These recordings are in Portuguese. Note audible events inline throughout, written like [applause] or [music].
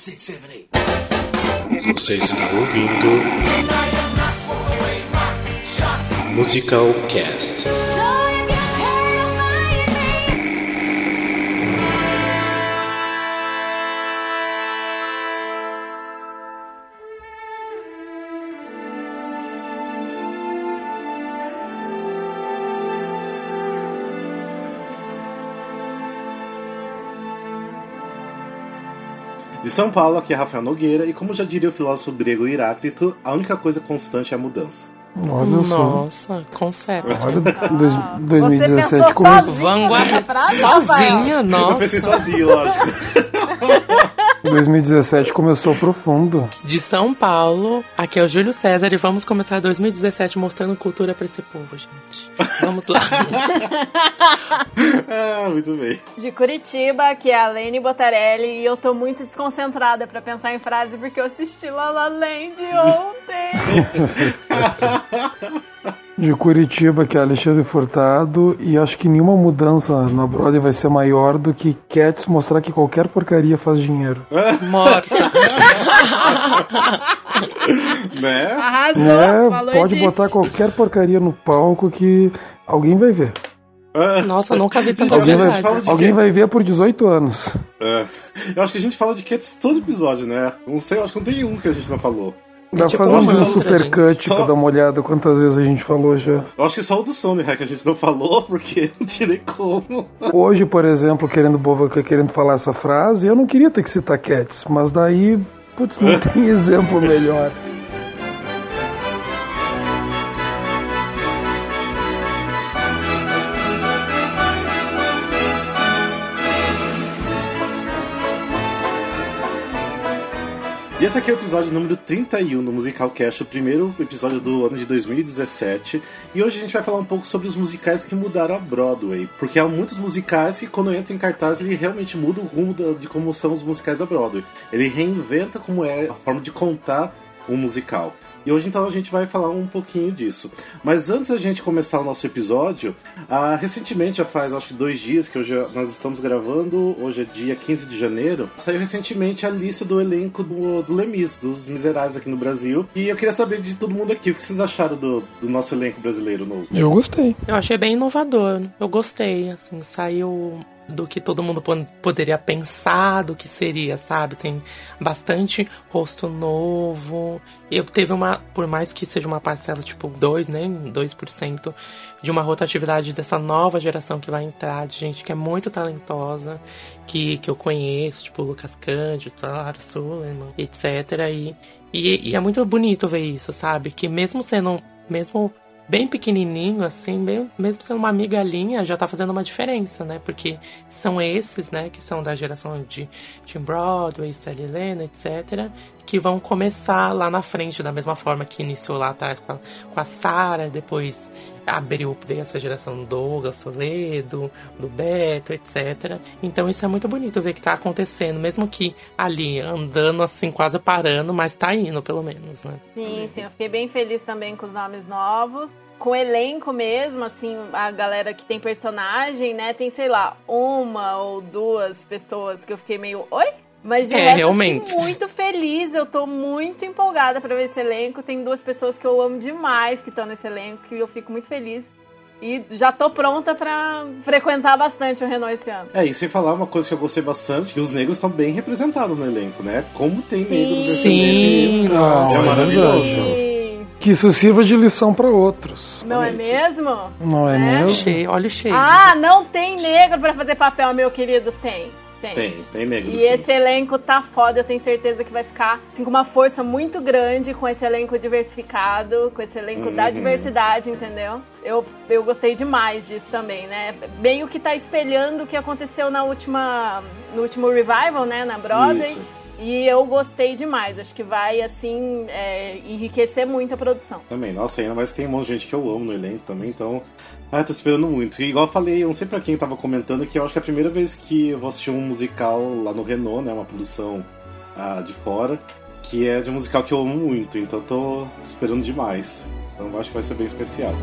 Você está ouvindo Musical Cast. De São Paulo, aqui é Rafael Nogueira, e como já diria o filósofo grego Heráclito, a única coisa constante é a mudança. Olha só. Nossa, conceito. Olha, dois, 2017 pensou começou. sozinho? Vanguarda. frase, Sozinha, Eu pensei nossa. sozinho, lógico. 2017 começou profundo. De São Paulo, aqui é o Júlio César e vamos começar 2017 mostrando cultura pra esse povo, gente. Vamos lá. [laughs] ah, muito bem. De Curitiba, que é a Lene Botarelli, e eu tô muito desconcentrada pra pensar em frase porque eu assisti La La Land ontem. [laughs] De Curitiba, que é Alexandre Furtado, e acho que nenhuma mudança na Broadway vai ser maior do que Cats mostrar que qualquer porcaria faz dinheiro. Morta. [laughs] Né? Arrasou, Né? Pode disso. botar qualquer porcaria no palco que alguém vai ver. Nossa, nunca vi tanta Alguém vai- Alguém vai ver por 18 anos. É. Eu acho que a gente fala de Cats todo episódio, né? Não sei, eu acho que não tem um que a gente não falou. Dá tipo, pra fazer uma um super cut Só- pra dar uma olhada quantas vezes a gente falou já. Eu acho que só o do Sony né, que a gente não falou, porque [laughs] não tirei como. Hoje, por exemplo, querendo boba querendo falar essa frase, eu não queria ter que citar Cats, mas daí, putz, não [laughs] tem exemplo melhor. Esse aqui é o episódio número 31 do Musical Cast, o primeiro episódio do ano de 2017. E hoje a gente vai falar um pouco sobre os musicais que mudaram a Broadway. Porque há muitos musicais que, quando entram em cartaz, ele realmente muda o rumo de como são os musicais da Broadway. Ele reinventa como é a forma de contar um musical. E hoje então a gente vai falar um pouquinho disso. Mas antes da gente começar o nosso episódio, ah, recentemente, já faz acho que dois dias que hoje nós estamos gravando, hoje é dia 15 de janeiro, saiu recentemente a lista do elenco do, do Lemis, dos Miseráveis aqui no Brasil. E eu queria saber de todo mundo aqui, o que vocês acharam do, do nosso elenco brasileiro novo? Eu gostei. Eu achei bem inovador. Eu gostei, assim, saiu do que todo mundo po- poderia pensar do que seria, sabe? Tem bastante rosto novo. Eu teve uma, por mais que seja uma parcela tipo 2, né, 2% de uma rotatividade dessa nova geração que vai entrar, de gente que é muito talentosa, que, que eu conheço, tipo Lucas Cândido, Tara Suleiman, etc. E, e, e é muito bonito ver isso, sabe? Que mesmo sendo, mesmo bem pequenininho, assim, bem, mesmo sendo uma migalhinha, já tá fazendo uma diferença, né? Porque são esses, né, que são da geração de Tim Broadway, Sally Lena, etc., que vão começar lá na frente, da mesma forma que iniciou lá atrás com a, com a Sarah, depois abriu essa geração do Douglas Toledo, do Beto, etc. Então isso é muito bonito ver que tá acontecendo, mesmo que ali andando assim, quase parando, mas tá indo, pelo menos, né? Sim, sim, eu fiquei bem feliz também com os nomes novos. Com o elenco mesmo, assim, a galera que tem personagem, né? Tem, sei lá, uma ou duas pessoas que eu fiquei meio. Oi? Mas de É, resto, realmente. Eu tô muito feliz, eu tô muito empolgada pra ver esse elenco. Tem duas pessoas que eu amo demais que estão nesse elenco e eu fico muito feliz. E já tô pronta pra frequentar bastante o Renault esse ano. É, e sem falar uma coisa que eu gostei bastante, que os negros estão bem representados no elenco, né? Como tem Sim. negros nesse Sim, elenco. nossa. É é maravilhoso. Sim. Que isso sirva de lição pra outros. Não é mesmo? Não é Né? mesmo? Cheio, olha cheio. Ah, não tem negro pra fazer papel, meu querido? Tem. Tem. Tem, tem. E sim. esse elenco tá foda, eu tenho certeza que vai ficar assim, com uma força muito grande com esse elenco diversificado, com esse elenco da Uhum. diversidade, entendeu? Eu, eu gostei demais disso também, né? Bem o que tá espelhando o que aconteceu na última, no último revival, né, na Broadway. Isso. E eu gostei demais, acho que vai, assim, é, enriquecer muito a produção. Também, nossa, ainda mais tem um monte de gente que eu amo no elenco também, então. Ah, tô esperando muito. E igual eu falei, eu não sei pra quem tava comentando que eu acho que é a primeira vez que eu vou assistir um musical lá no Renault, né? Uma produção ah, de fora, que é de um musical que eu amo muito, então tô esperando demais. Então acho que vai ser bem especial.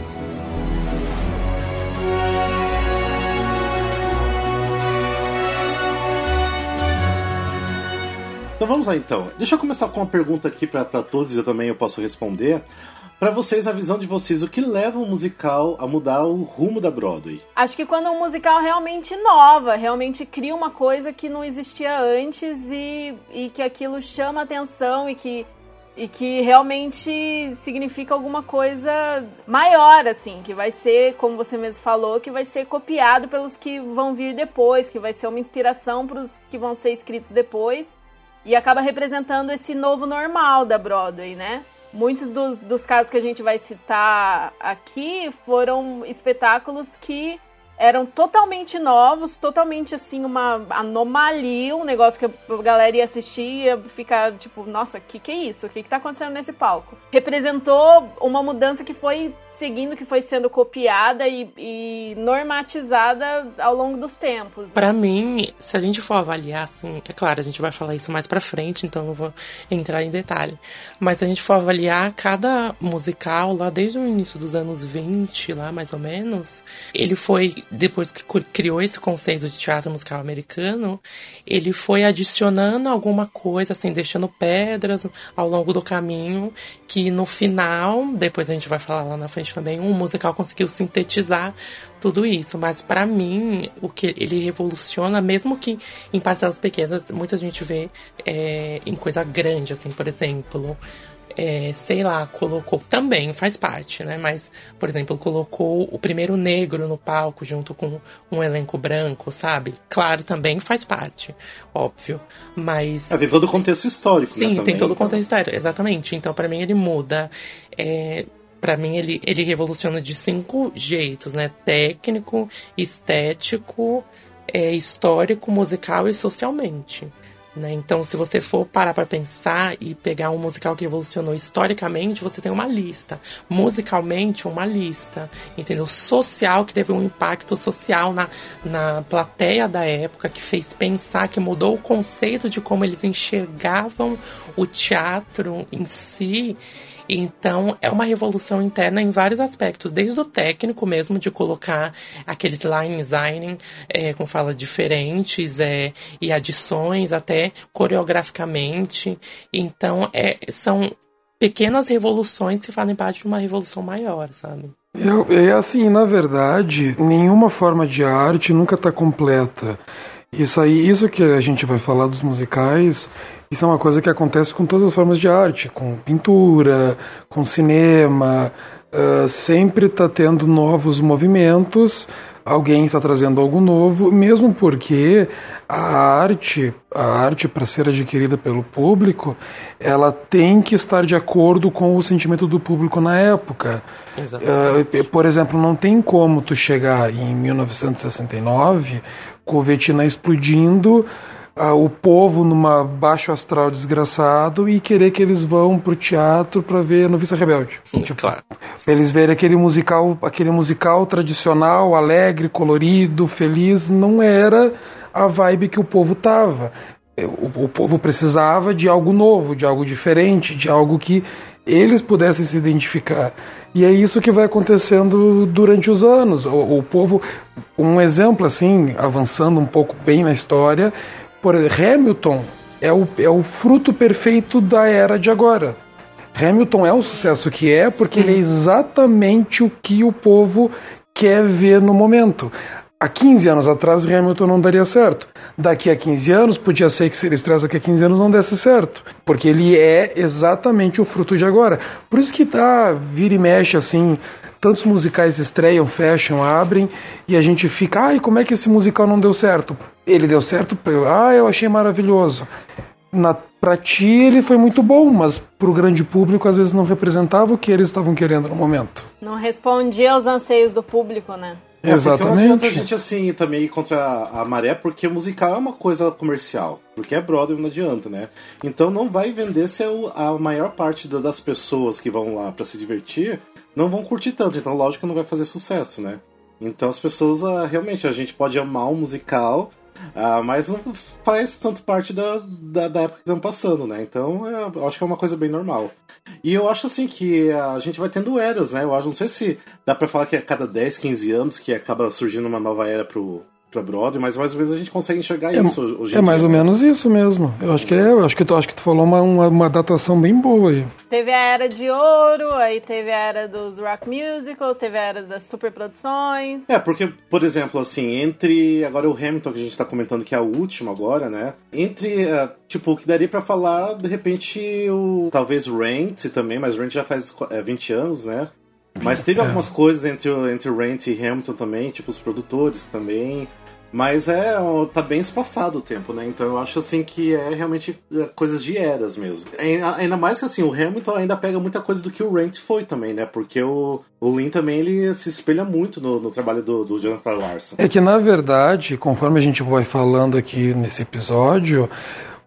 Então vamos lá então. Deixa eu começar com uma pergunta aqui para todos e eu também eu posso responder. Para vocês, a visão de vocês, o que leva um musical a mudar o rumo da Broadway? Acho que quando um musical realmente inova, realmente cria uma coisa que não existia antes e, e que aquilo chama atenção e que, e que realmente significa alguma coisa maior, assim, que vai ser, como você mesmo falou, que vai ser copiado pelos que vão vir depois, que vai ser uma inspiração para os que vão ser escritos depois e acaba representando esse novo normal da Broadway, né? muitos dos, dos casos que a gente vai citar aqui foram espetáculos que eram totalmente novos, totalmente assim, uma anomalia, um negócio que a galera ia assistir e ia ficar tipo, nossa, o que, que é isso? O que, que tá acontecendo nesse palco? Representou uma mudança que foi seguindo, que foi sendo copiada e, e normatizada ao longo dos tempos. Né? Para mim, se a gente for avaliar, assim, é claro, a gente vai falar isso mais pra frente, então não vou entrar em detalhe. Mas se a gente for avaliar cada musical lá desde o início dos anos 20, lá mais ou menos, ele foi depois que criou esse conceito de teatro musical americano, ele foi adicionando alguma coisa, assim, deixando pedras ao longo do caminho, que no final, depois a gente vai falar lá na frente também, um musical conseguiu sintetizar tudo isso. Mas para mim, o que ele revoluciona, mesmo que em parcelas pequenas, muita gente vê é, em coisa grande, assim, por exemplo é, sei lá, colocou. Também faz parte, né? Mas, por exemplo, colocou o primeiro negro no palco junto com um elenco branco, sabe? Claro, também faz parte, óbvio. Mas. É, tem todo o contexto histórico, Sim, né, tem todo o então. contexto histórico, exatamente. Então, para mim, ele muda. É, para mim ele, ele revoluciona de cinco jeitos, né? Técnico, estético, é, histórico, musical e socialmente. Né? Então, se você for parar para pensar e pegar um musical que evolucionou historicamente, você tem uma lista. Musicalmente, uma lista. Entendeu? Social, que teve um impacto social na, na plateia da época, que fez pensar, que mudou o conceito de como eles enxergavam o teatro em si. Então, é uma revolução interna em vários aspectos, desde o técnico mesmo, de colocar aqueles line design é, com fala diferentes é, e adições, até coreograficamente. Então, é, são pequenas revoluções que fazem parte de uma revolução maior, sabe? É, é assim, na verdade, nenhuma forma de arte nunca está completa. Isso aí, isso que a gente vai falar dos musicais, isso é uma coisa que acontece com todas as formas de arte, com pintura, com cinema, uh, sempre está tendo novos movimentos, alguém está trazendo algo novo, mesmo porque a arte, a arte para ser adquirida pelo público, ela tem que estar de acordo com o sentimento do público na época. Uh, por exemplo, não tem como tu chegar em 1969 com o Vietnã explodindo o povo numa baixo astral desgraçado e querer que eles vão pro teatro para ver Noviça Rebelde. Tipo, claro. Eles verem aquele musical, aquele musical tradicional, alegre, colorido, feliz, não era a vibe que o povo tava. O, o povo precisava de algo novo, de algo diferente, de algo que eles pudessem se identificar. E é isso que vai acontecendo durante os anos. O, o povo, um exemplo assim, avançando um pouco bem na história, por Hamilton é o, é o fruto perfeito da era de agora. Hamilton é o sucesso que é porque Sim. ele é exatamente o que o povo quer ver no momento. Há 15 anos atrás, Hamilton não daria certo. Daqui a 15 anos, podia ser que se ele estressa daqui a 15 anos não desse certo. Porque ele é exatamente o fruto de agora. Por isso que tá, vira e mexe assim, tantos musicais estreiam, fecham, abrem, e a gente fica, ai, como é que esse musical não deu certo? Ele deu certo, ah, eu achei maravilhoso. Na, pra ti ele foi muito bom, mas pro grande público às vezes não representava o que eles estavam querendo no momento. Não respondia aos anseios do público, né? É, Exatamente. Porque não adianta a gente assim também ir contra a, a maré, porque musical é uma coisa comercial. Porque é Broadway, não adianta, né? Então não vai vender se é a maior parte das pessoas que vão lá para se divertir não vão curtir tanto, então lógico que não vai fazer sucesso, né? Então as pessoas, ah, realmente, a gente pode amar um musical, ah, mas não faz tanto parte da, da, da época que estamos passando, né? Então é, eu acho que é uma coisa bem normal. E eu acho assim que a gente vai tendo eras, né? Eu acho, não sei se dá pra falar que a cada 10, 15 anos que acaba surgindo uma nova era pro, pra Broadway, mas mais ou menos a gente consegue enxergar É, isso hoje em é mais dia, ou né? menos isso mesmo. Eu acho que é, eu acho que tu, acho que tu falou uma, uma, uma datação bem boa aí. Teve a era de ouro, aí teve a era dos rock musicals, teve a era das superproduções. É, porque, por exemplo, assim, entre agora o Hamilton, que a gente tá comentando que é a última agora, né? Entre, eh, tipo, o que daria pra falar, de repente, o talvez Rent também, mas Rent já faz eh, 20 anos, né? Mas teve É. algumas coisas entre, o- entre Rent e Hamilton também, tipo os produtores também. Mas é, tá bem espaçado o tempo, né? Então eu acho assim que é realmente é, coisas de eras mesmo. Ainda ainda mais que assim, o Hamilton ainda pega muita coisa do que o Rent foi também, né? Porque o, o Lin também ele se espelha muito no, no trabalho do, do Jonathan Larson. É que na verdade, conforme a gente vai falando aqui nesse episódio,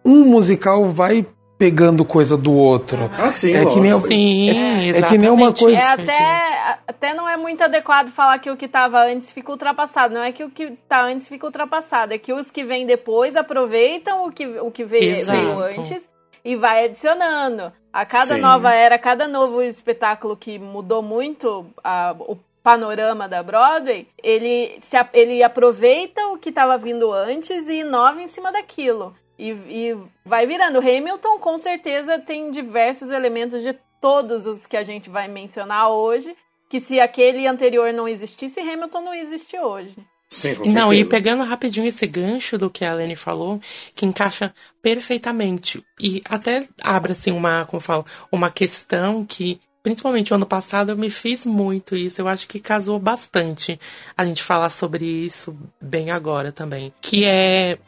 um musical vai pegando coisa do outro. Ah, sim, É que nem Sim, é exatamente. que nem uma coisa- É até, até não é muito adequado falar que o que tava antes fica ultrapassado. Não é que o que tá antes fica ultrapassado, é que os que vêm depois aproveitam o que, o que veio, Exato. antes e vai adicionando. A cada Sim. nova era, cada novo espetáculo que mudou muito a- o panorama da Broadway, ele, se, a- ele aproveita o que estava vindo antes e inova em cima daquilo. E, e vai virando. Hamilton, com certeza, tem diversos elementos de todos os que a gente vai mencionar hoje, que se aquele anterior não existisse, Hamilton não existe hoje. Sim, com Não, e pegando rapidinho esse gancho do que a Lene falou, que encaixa perfeitamente. E até abre assim uma, como eu falo, uma questão que Principalmente o ano passado eu me fiz muito isso, eu acho que casou bastante a gente falar sobre isso bem agora também. Que é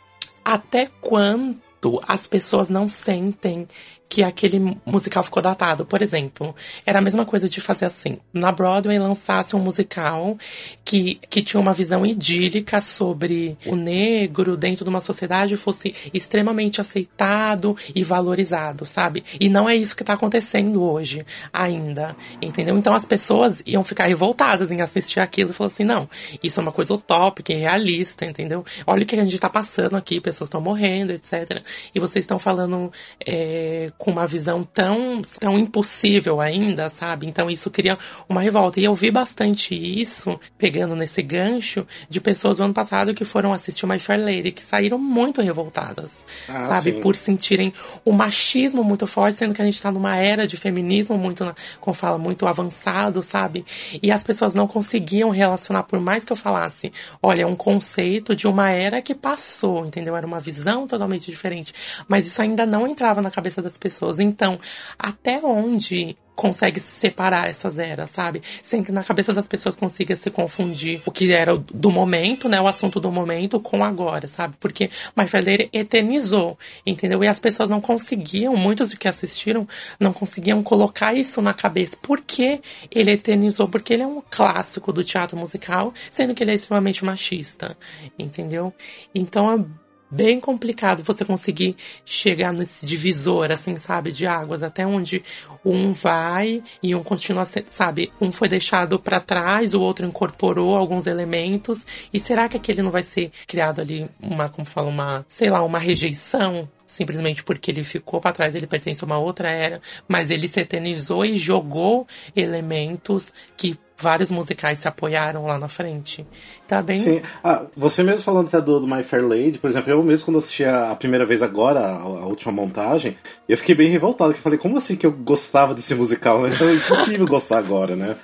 até quanto as pessoas não sentem que aquele musical ficou datado. Por exemplo, era a mesma coisa de fazer assim. Na Broadway lançasse um musical que, que tinha uma visão idílica sobre o negro dentro de uma sociedade fosse extremamente aceitado e valorizado, sabe? E não é isso que tá acontecendo hoje ainda, entendeu? Então as pessoas iam ficar revoltadas em assistir aquilo e falar assim, não, isso é uma coisa utópica, irrealista, entendeu? Olha o que a gente tá passando aqui, pessoas estão morrendo, etc. E vocês estão falando é, com uma visão tão, tão impossível ainda, sabe? Então isso cria uma revolta. E eu vi bastante isso, pegando nesse gancho, de pessoas do ano passado que foram assistir My Fair Lady, que saíram muito revoltadas, Ah, sabe? sim. Por sentirem o machismo muito forte, sendo que a gente tá numa era de feminismo muito, como fala, muito avançado, sabe? E as pessoas não conseguiam relacionar, por mais que eu falasse, olha, é um conceito de uma era que passou, entendeu? Era uma visão totalmente diferente. Mas isso ainda não entrava na cabeça das pessoas. Então, até onde consegue se separar essas eras, sabe? Sem que na cabeça das pessoas consiga se confundir o que era do momento, né? O assunto do momento com agora, sabe? Porque My Fair Lady eternizou, entendeu? E as pessoas não conseguiam, muitos que assistiram, não conseguiam colocar isso na cabeça. Por que ele eternizou? Porque ele é um clássico do teatro musical, sendo que ele é extremamente machista, entendeu? Então é bem complicado você conseguir chegar nesse divisor, assim, sabe, de águas, até onde um vai e um continua, sabe, um foi deixado para trás, o outro incorporou alguns elementos, e será que aquele não vai ser criado ali uma, como fala, uma, sei lá, uma rejeição? Simplesmente porque ele ficou para trás, ele pertence a uma outra era, mas ele se eternizou e jogou elementos que vários musicais se apoiaram lá na frente. Tá bem Sim. Ah, você mesmo falando até do, do My Fair Lady, por exemplo, eu mesmo quando assisti a, primeira vez agora, a, a última montagem, eu fiquei bem revoltado, que eu falei, como assim que eu gostava desse musical? né? [laughs] Então é impossível gostar agora, né?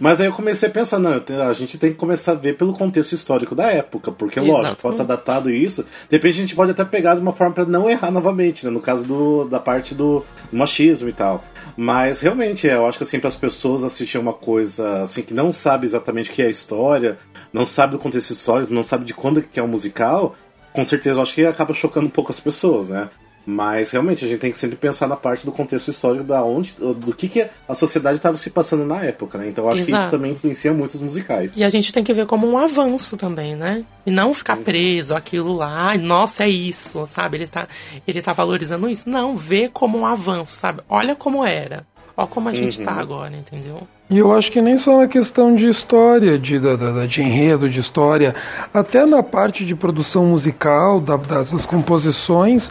Mas aí eu comecei a pensar, não, a gente tem que começar a ver pelo contexto histórico da época, porque lógico, pode estar datado isso, de repente a gente pode até pegar de uma forma para não errar novamente, né? No caso do, da parte do machismo e tal. Mas realmente, eu acho que assim, para as pessoas assistirem uma coisa assim que não sabe exatamente o que é a história, não sabe do contexto histórico, não sabe de quando que é um musical, com certeza eu acho que acaba chocando um pouco as pessoas, né? Mas realmente a gente tem que sempre pensar na parte do contexto histórico da onde, do que, que a sociedade estava se passando na época, né? Então eu acho que isso Exato. também influencia muito os musicais. E a gente tem que ver como um avanço também, né? E não ficar preso àquilo lá, "Ai, nossa, é isso, sabe? Ele tá, ele tá valorizando isso. Não, vê como um avanço, sabe? Olha como era. Olha como a gente tá agora, entendeu? E eu acho que nem só na questão de história, de, da, da- de enredo, de história, até na parte de produção musical, da- das, das composições,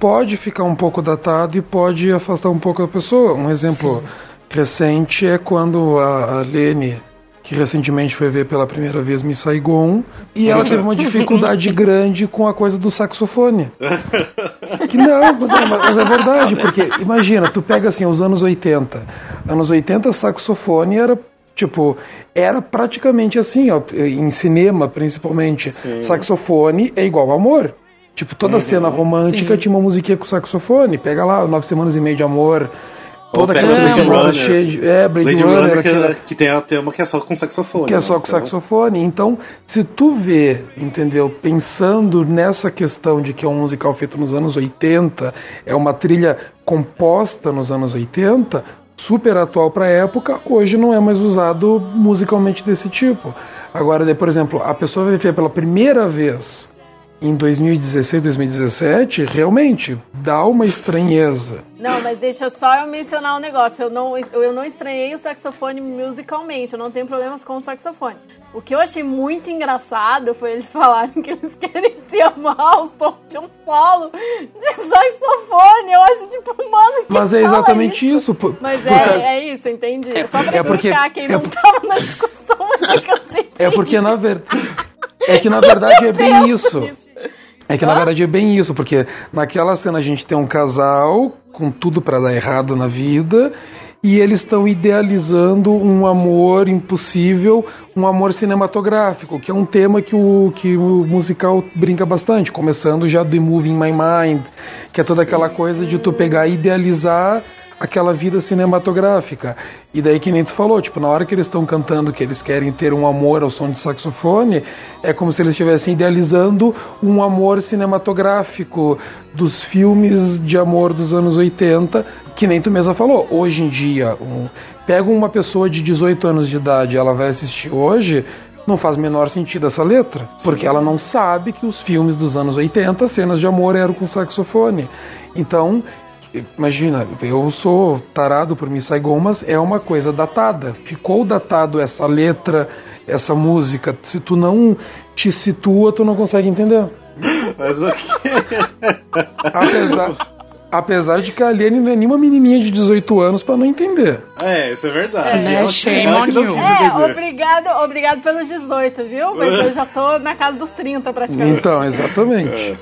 pode ficar um pouco datado e pode afastar um pouco a pessoa. Um exemplo recente é quando a, a Lene, que recentemente foi ver pela primeira vez Miss Saigon, e ela teve uma [laughs] dificuldade grande com a coisa do saxofone. [laughs] Que não, mas é, mas é verdade, porque imagina, tu pega assim os anos 80. Anos 80 saxofone era tipo, era praticamente assim, ó, em cinema principalmente. Sim. Saxofone é igual amor. Tipo, toda Uhum. cena romântica Sim. tinha uma musiquinha com saxofone. Pega lá, Nove Semanas e Meia de Amor. Toda aquela Blade Runner. cheia de. É, Blade, Blade Runner, Runner, que, aquela- que tem a tema que é só com saxofone. que é né? só com Então, saxofone. Então, se tu vê, entendeu, pensando nessa questão de que é um musical feito nos anos 80, é uma trilha composta nos anos 80, super atual para a época, hoje não é mais usado musicalmente desse tipo. Agora, por exemplo, a pessoa vai ver pela primeira vez em 2016, 2017, realmente dá uma estranheza. Não, mas deixa só eu mencionar um negócio. Eu não, eu não estranhei o saxofone musicalmente, eu não tenho problemas com o saxofone. O que eu achei muito engraçado foi eles falarem que eles querem se amar ao som de um solo de saxofone. Eu acho, tipo, mano, que Mas é fala exatamente isso? isso. por- Mas por é, causa- é isso, entendi. Só pra é porque- explicar quem é não tava na discussão, mas é que eu sei. É porque na verdade. É que na verdade é bem [laughs] isso. Isso. É que na verdade é bem isso, porque naquela cena a gente tem um casal com tudo pra dar errado na vida e eles estão idealizando um amor impossível, um amor cinematográfico, que é um tema que o, que o musical brinca bastante, começando já do Moving My Mind, que é toda aquela coisa de tu pegar e idealizar aquela vida cinematográfica. E daí que nem tu falou, tipo, na hora que eles estão cantando que eles querem ter um amor ao som de saxofone, é como se eles estivessem idealizando um amor cinematográfico dos filmes de amor dos anos 80, que nem tu mesma falou. Hoje em dia, um, pega uma pessoa de 18 anos de idade, ela vai assistir hoje, não faz menor sentido essa letra, porque ela não sabe que os filmes dos anos 80, cenas de amor eram com saxofone. Então, Imagina, eu sou tarado por Miss Saigon, mas é uma coisa datada. Ficou datado essa letra, essa música. Se tu não te situa, tu não consegue entender. Mas ok. Apesar, apesar de que a Aliene não é nenhuma menininha de 18 anos pra não entender. É, isso é verdade. Né? Ela- Shame on you. É, obrigado, obrigado pelos 18, viu? Mas eu já tô na casa dos 30 praticamente. Então, exatamente.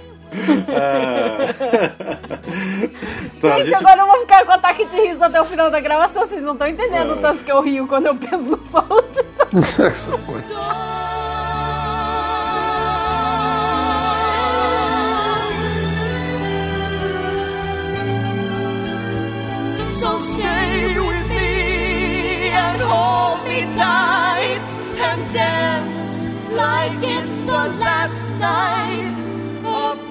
Então, [laughs] Gente, gente- agora eu vou ficar com ataque de riso até o final da gravação. Vocês não estão entendendo o tanto que eu rio quando eu penso no solo de. So stay with me and hold me tight and dance like it's the last night of.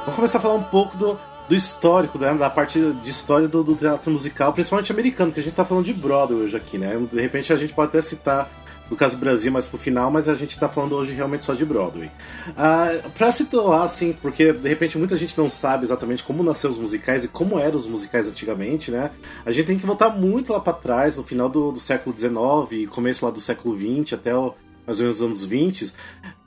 Vamos começar a falar um pouco do, do histórico, né? Da parte de história do, do teatro musical, principalmente americano, porque a gente tá falando de Broadway hoje aqui, né? De repente a gente pode até citar no caso Brasil mais pro final, mas a gente tá falando hoje realmente só de Broadway. Ah, pra situar, assim, porque de repente muita gente não sabe exatamente como nasceu os musicais e como eram os musicais antigamente, né? A gente tem que voltar muito lá pra trás, no final do, do século XIX e começo lá do século XX até o, mais ou menos os anos 20,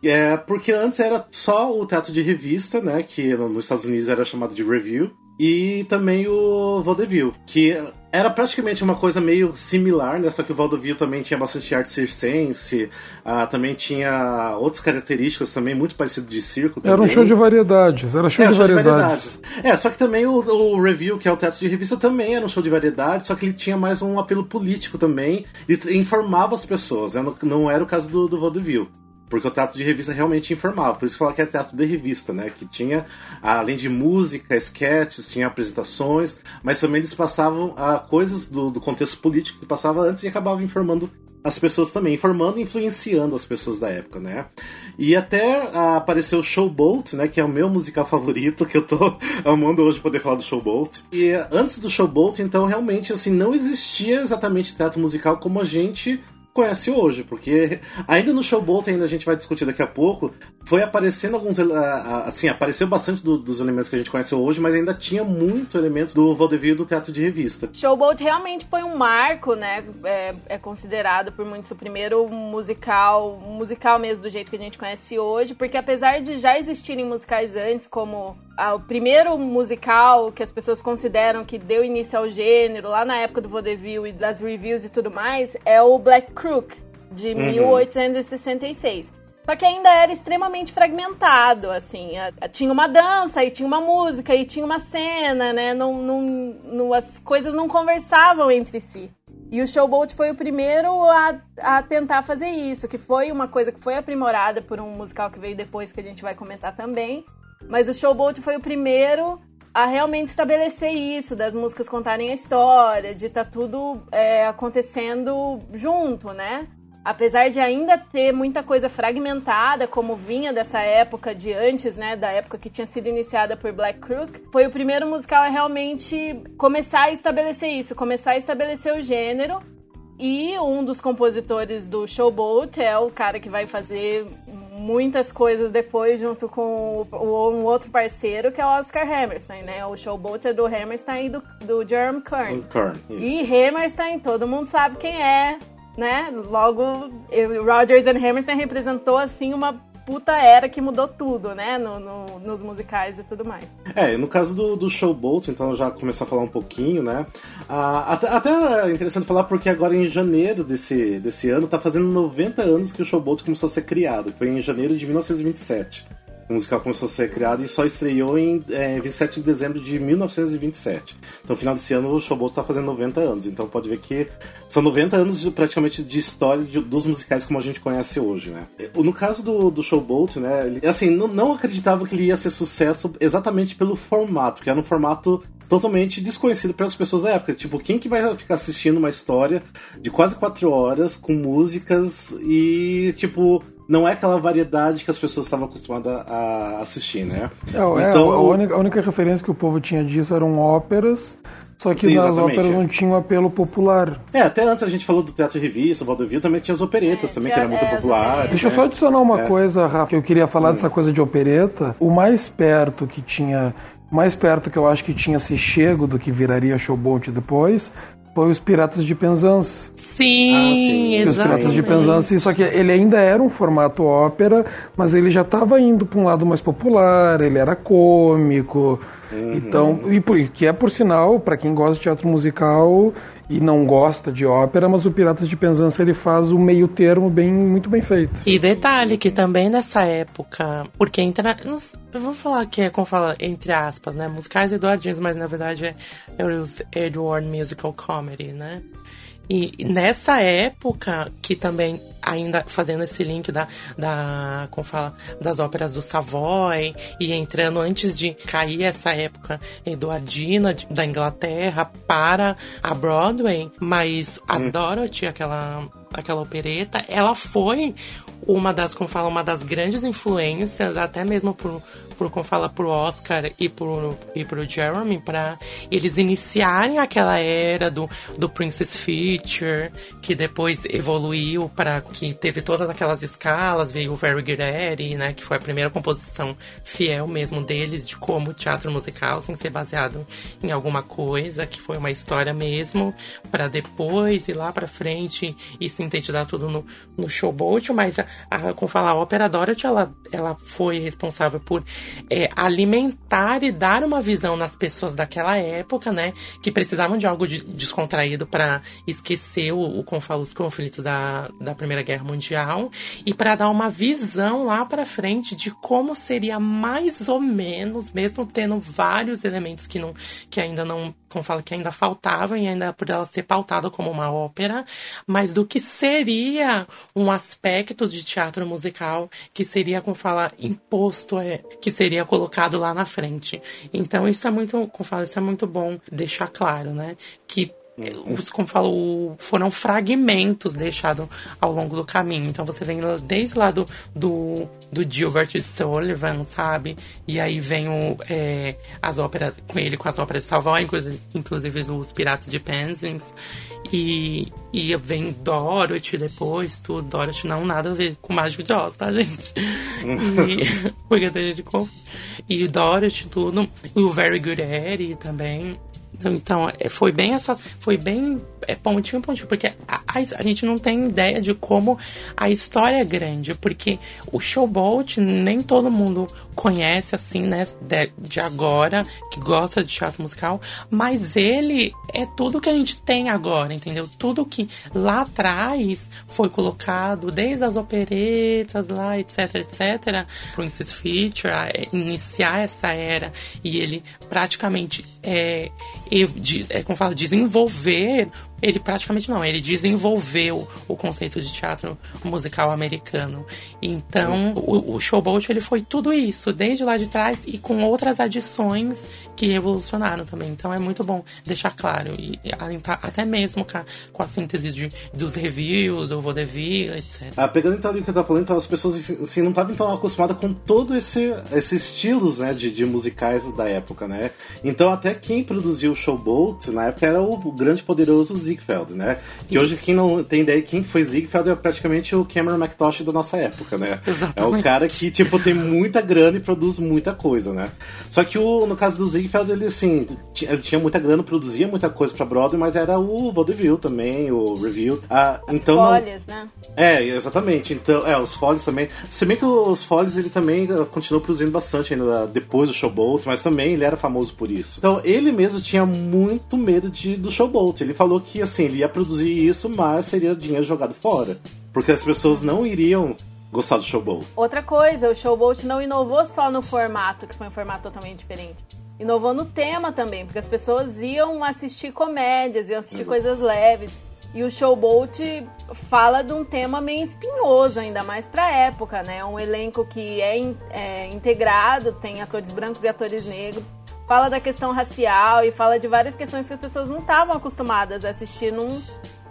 é, porque antes era só o teatro de revista, né? Que no- nos Estados Unidos era chamado de review. E também o vaudeville, que era praticamente uma coisa meio similar, né? Só que o vaudeville também tinha bastante arte circense, ah, também tinha outras características também, muito parecido de circo também. Era um show de variedades. Era show É, de show de variedades. variedades. É, só que também o, o review, que é o teatro de revista, também era um show de variedades, só que ele tinha mais um apelo político também, e informava as pessoas, né? não, não era o caso do, do vaudeville. Porque o teatro de revista realmente informava, por isso que fala que era teatro de revista, né? Que tinha, além de música, sketches, tinha apresentações, mas também eles passavam ah, coisas do, do contexto político que passava antes e acabavam informando as pessoas também, informando e influenciando as pessoas da época, né? E até ah, apareceu o Showboat, né? Que é o meu musical [laughs] favorito, que eu tô amando hoje poder falar do Showboat. E eh, antes do Showboat, então, realmente, assim, não existia exatamente teatro musical como a gente conhece hoje, porque ainda no Showboat, ainda a gente vai discutir daqui a pouco, foi aparecendo alguns, assim, apareceu bastante do- dos elementos que a gente conhece hoje, mas ainda tinha muito elementos do vaudeville do teatro de revista. Showboat realmente foi um marco, né? É, é considerado por muitos o primeiro musical, musical mesmo do jeito que a gente conhece hoje, porque apesar de já existirem musicais antes, como o primeiro musical que as pessoas consideram que deu início ao gênero, lá na época do vaudeville e das reviews e tudo mais, é o Black Crook, de 1866. Só que ainda era extremamente fragmentado, assim. Tinha uma dança, e tinha uma música, e tinha uma cena, né? Não, não, não- as coisas não conversavam entre si. E o Showboat foi o primeiro a, a tentar fazer isso, que foi uma coisa que foi aprimorada por um musical que veio depois, que a gente vai comentar também. Mas o Showboat foi o primeiro a realmente estabelecer isso, das músicas contarem a história, de estar tudo é, acontecendo junto, né? Apesar de ainda ter muita coisa fragmentada, como vinha dessa época de antes, né, da época que tinha sido iniciada por Black Crook, foi o primeiro musical a realmente começar a estabelecer isso, começar a estabelecer o gênero. E um dos compositores do Showboat é o cara que vai fazer muitas coisas depois junto com um outro parceiro que é o Oscar Hammerstein, né? O Showboat é do Hammerstein e do, do Jeremy Kern. Isso. E Hammerstein, todo mundo sabe quem é, né? Logo, Rodgers and Hammerstein representou, assim, uma puta era que mudou tudo, né? No, no- nos musicais e tudo mais. É, no caso do, do Showboat, então já começar a falar um pouquinho, né? Ah, até, até é interessante falar porque agora em janeiro desse, desse ano tá fazendo 90 anos que o Showboat começou a ser criado. Foi em janeiro de 1927. O musical começou a ser criado e só estreou em é, 27 de dezembro de 1927. Então, no final desse ano, o Showboat tá fazendo 90 anos. Então, pode ver que são 90 anos de- praticamente de história de- dos musicais como a gente conhece hoje, né? No caso do, do Showboat, né? Ele, assim, não, não acreditava que ele ia ser sucesso exatamente pelo formato, que era um formato totalmente desconhecido para as pessoas da época. Tipo, quem que vai ficar assistindo uma história de quase quatro horas com músicas e, tipo, não é aquela variedade que as pessoas estavam acostumadas a assistir, né? É, é, Então, a, única, a única referência que o povo tinha disso eram óperas, só que Sim, nas óperas é. não tinha um apelo popular. É, até antes a gente falou do teatro de revista, o vaudeville, também tinha as operetas É, também, que era muito é, popular. Deixa eu né? só adicionar uma É. coisa, Rafa, que eu queria falar dessa coisa de opereta. O mais perto que tinha, mais perto que eu acho que tinha se chego do que viraria Showboat depois, foi os Piratas de Penzance. Sim, Ah, sim. Os exatamente. Piratas de Penzance, só que ele ainda era um formato ópera, mas ele já estava indo para um lado mais popular, ele era cômico. Então, e por, que é por sinal, para quem gosta de teatro musical e não gosta de ópera, mas o Piratas de Penzance ele faz o meio termo bem muito bem feito. E detalhe que também nessa época, porque entra, eu vou falar que é como fala entre aspas, né, musicais eduardinhos, mas na verdade é, é Edward Musical Comedy, né? E nessa época que também ainda fazendo esse link da, da como fala das óperas do Savoy e entrando antes de cair essa época eduardina da Inglaterra para a Broadway, mas a Dorothy, aquela aquela opereta, ela foi uma das, como fala, uma das grandes influências, até mesmo por, por como fala, pro Oscar e pro, e pro Jeremy, para eles iniciarem aquela era do, do Princess Feature, que depois evoluiu para que teve todas aquelas escalas, veio o Very Eddie, né, que foi a primeira composição fiel mesmo deles, de como teatro musical, sem ser baseado em alguma coisa, que foi uma história mesmo, para depois ir lá para frente e sintetizar tudo no, no showboat, mas a, a, a Ópera Dorothy, ela, ela foi responsável por é, alimentar e dar uma visão nas pessoas daquela época, né, que precisavam de algo de- descontraído para esquecer o, o os conflitos da, da Primeira Guerra Mundial e para dar uma visão lá para frente de como seria mais ou menos, mesmo tendo vários elementos que não que ainda não, como fala, que ainda faltavam e ainda por ela ser pautada como uma ópera, mas do que seria um aspecto de teatro musical que seria, como fala, imposto, é, que seria colocado lá na frente. Então isso é muito, como fala, isso é muito bom deixar claro, né? Que os, como falo, foram fragmentos deixados ao longo do caminho. Então você vem desde lá do, do, do Gilbert Sullivan, sabe? E aí vem o, é, as óperas, com ele com as óperas de Savoy, inclusive, inclusive os Piratas de Penzance. E, e vem Dorothy depois, tudo. Dorothy não nada a ver com Mágico de Oz, tá, gente? E, [laughs] porque tem gente com... E Dorothy, tudo. E o Very Good Eddie também. Então, é, foi bem essa. Foi bem é, pontinho pontinho, porque a, a, a gente não tem ideia de como a história é grande, porque o Showboat nem todo mundo conhece assim, né, de, de agora, que gosta de teatro musical, mas ele é tudo que a gente tem agora, entendeu? Tudo que lá atrás foi colocado, desde as operetas lá, etc, etc, Princess Feature, iniciar essa era e ele praticamente é, é, como fala, desenvolver ele praticamente não, ele desenvolveu o conceito de teatro musical americano. Então, o, o Showboat ele foi tudo isso, desde lá de trás e com outras adições que evolucionaram também. Então, é muito bom deixar claro, e, até mesmo com a, síntese de, dos reviews, do Vaudeville, etc. Ah, pegando então o que eu tava falando, então, as pessoas assim, não estavam tão acostumadas com todo esse esses estilos né, de, de musicais da época, né? Então, até quem produziu o Showboat na época era o, grande poderoso Ziegfeld, né? Que Isso. hoje quem não tem ideia quem foi Ziegfeld é praticamente o Cameron McTosh da nossa época, né? Exatamente. É o cara que, tipo, tem muita grana e produz muita coisa, né? Só que o, no caso do Ziegfeld, ele, assim, ele tinha muita grana, produzia muita coisa pra Broadway, mas era o vaudeville também, o review. Ah, As então folhas, não... né? É, exatamente. Então, é, os folhas também. Se bem que os folhas ele também ah, continuou produzindo bastante ainda depois do Showboat, mas também ele era famoso por isso. Então, ele mesmo tinha muito medo de, do Showboat. Ele falou que, assim, ele ia produzir isso, mas seria dinheiro jogado fora. Porque as pessoas não iriam gostar do Showboat. Outra coisa, o Showboat não inovou só no formato, que foi um formato totalmente diferente. Inovou no tema também, porque as pessoas iam assistir comédias, iam assistir Exato. coisas leves. E o Showboat fala de um tema meio espinhoso, ainda mais pra época, né? Um elenco que é, é integrado, tem atores brancos e atores negros fala da questão racial e fala de várias questões que as pessoas não estavam acostumadas a assistir num,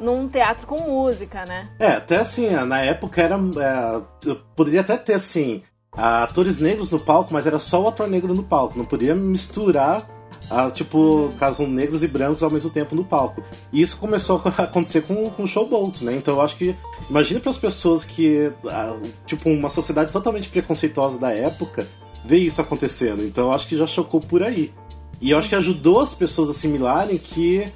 num teatro com música, né? É, até assim, na época era. É, poderia até ter assim. Atores negros no palco, mas era só o ator negro no palco. Não podia misturar ah, tipo, casos negros e brancos ao mesmo tempo no palco. E isso começou a [laughs] acontecer com, o Showboat, né? Então eu acho que. Imagina para as pessoas que. Ah, tipo, uma sociedade totalmente preconceituosa da época ver isso acontecendo. Então acho que já chocou por aí. E eu acho que ajudou as pessoas a assimilarem que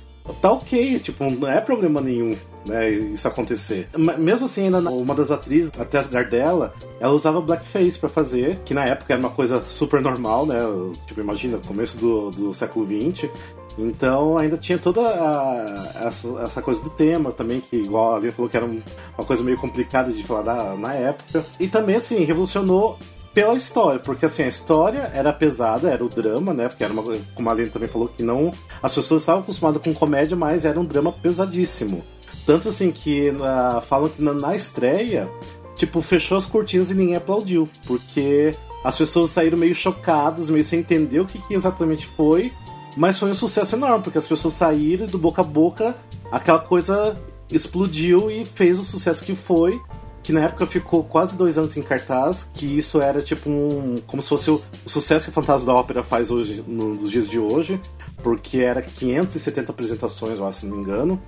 tá ok, tipo, não é problema nenhum. Né, isso acontecer. Mesmo assim, ainda uma das atrizes, a Tess Gardella, ela usava blackface para fazer, que na época era uma coisa super normal, né? Tipo, imagina, começo do, do século XX. Então ainda tinha toda a, essa, essa, coisa do tema também, que igual a Aline falou que era uma coisa meio complicada de falar na, na época. E também, assim, revolucionou pela história, porque assim, a história era pesada, era o drama, né? Porque era uma como a Aline também falou, que não. As pessoas estavam acostumadas com comédia, mas era um drama pesadíssimo. Tanto assim que na, falam que na, na estreia, tipo, fechou as cortinas e ninguém aplaudiu, porque as pessoas saíram meio chocadas, meio sem entender o que, que exatamente foi. Mas foi um sucesso enorme, porque as pessoas saíram do boca a boca, aquela coisa explodiu e fez o sucesso que foi que na época ficou quase dois anos em cartaz, que isso era tipo um. como se fosse o, sucesso que o Fantasma da Ópera faz hoje, nos dias de hoje, porque era 570 apresentações, eu acho, se não me engano.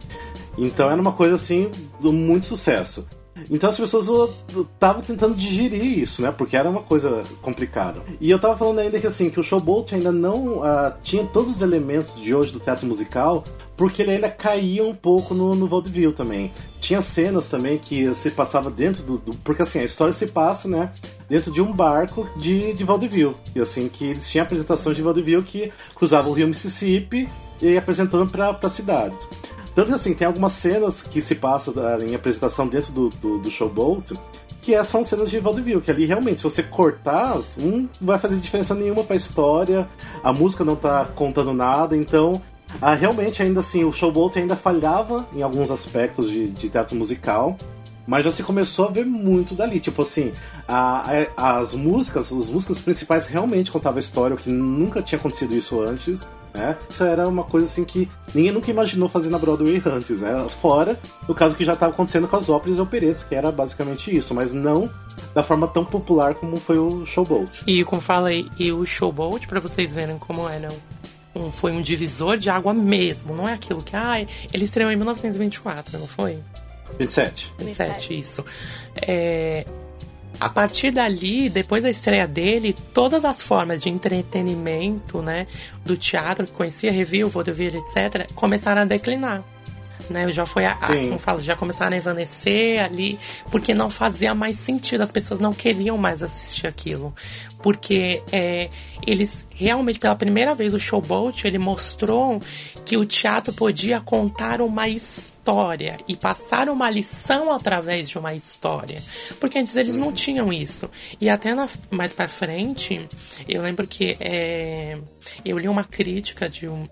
Então era uma coisa assim, de muito sucesso. Então as pessoas estavam tentando digerir isso, né? Porque era uma coisa complicada. E eu tava falando ainda que assim, que o Showboat ainda não uh, tinha todos os elementos de hoje do teatro musical, porque ele ainda caía um pouco no, no vaudeville também. Tinha cenas também que se passava dentro do, do, Porque assim, a história se passa, né? Dentro de um barco de, de vaudeville. E assim, que eles tinham apresentações de vaudeville que cruzavam o rio Mississippi e apresentando para cidades. Tanto que assim, tem algumas cenas que se passam em apresentação dentro do, do, do Showboat que é, são cenas de vaudeville, que ali realmente, se você cortar, não vai fazer diferença nenhuma para a história, a música não tá contando nada, então ah, realmente, ainda assim, o Showboat ainda falhava em alguns aspectos de, de teatro musical, mas já se começou a ver muito dali. Tipo assim, a, a, as músicas, as músicas principais realmente contavam a história, o que nunca tinha acontecido isso antes. Né? Isso era uma coisa assim que ninguém nunca imaginou fazer na Broadway antes, né? Fora o caso que já estava acontecendo com as óperas e operetas, que era basicamente isso, mas não da forma tão popular como foi o Showboat. E como falei, e o Showboat, para vocês verem como era um, foi um divisor de água mesmo, não é aquilo que, ai, ah, ele estreou em 1924, não foi? 27. 27, isso. É, a partir dali, depois da estreia dele, todas as formas de entretenimento, né, do teatro que conhecia, review, vaudeville, etc, começaram a declinar. Né? Já foi a, a como falo, já começaram a evanescer ali, porque não fazia mais sentido, as pessoas não queriam mais assistir aquilo. Porque é, eles realmente, pela primeira vez, o Showboat, ele mostrou que o teatro podia contar uma história e passar uma lição através de uma história. Porque antes eles não tinham isso. E até na- mais pra frente, eu lembro que é, eu li uma crítica de um,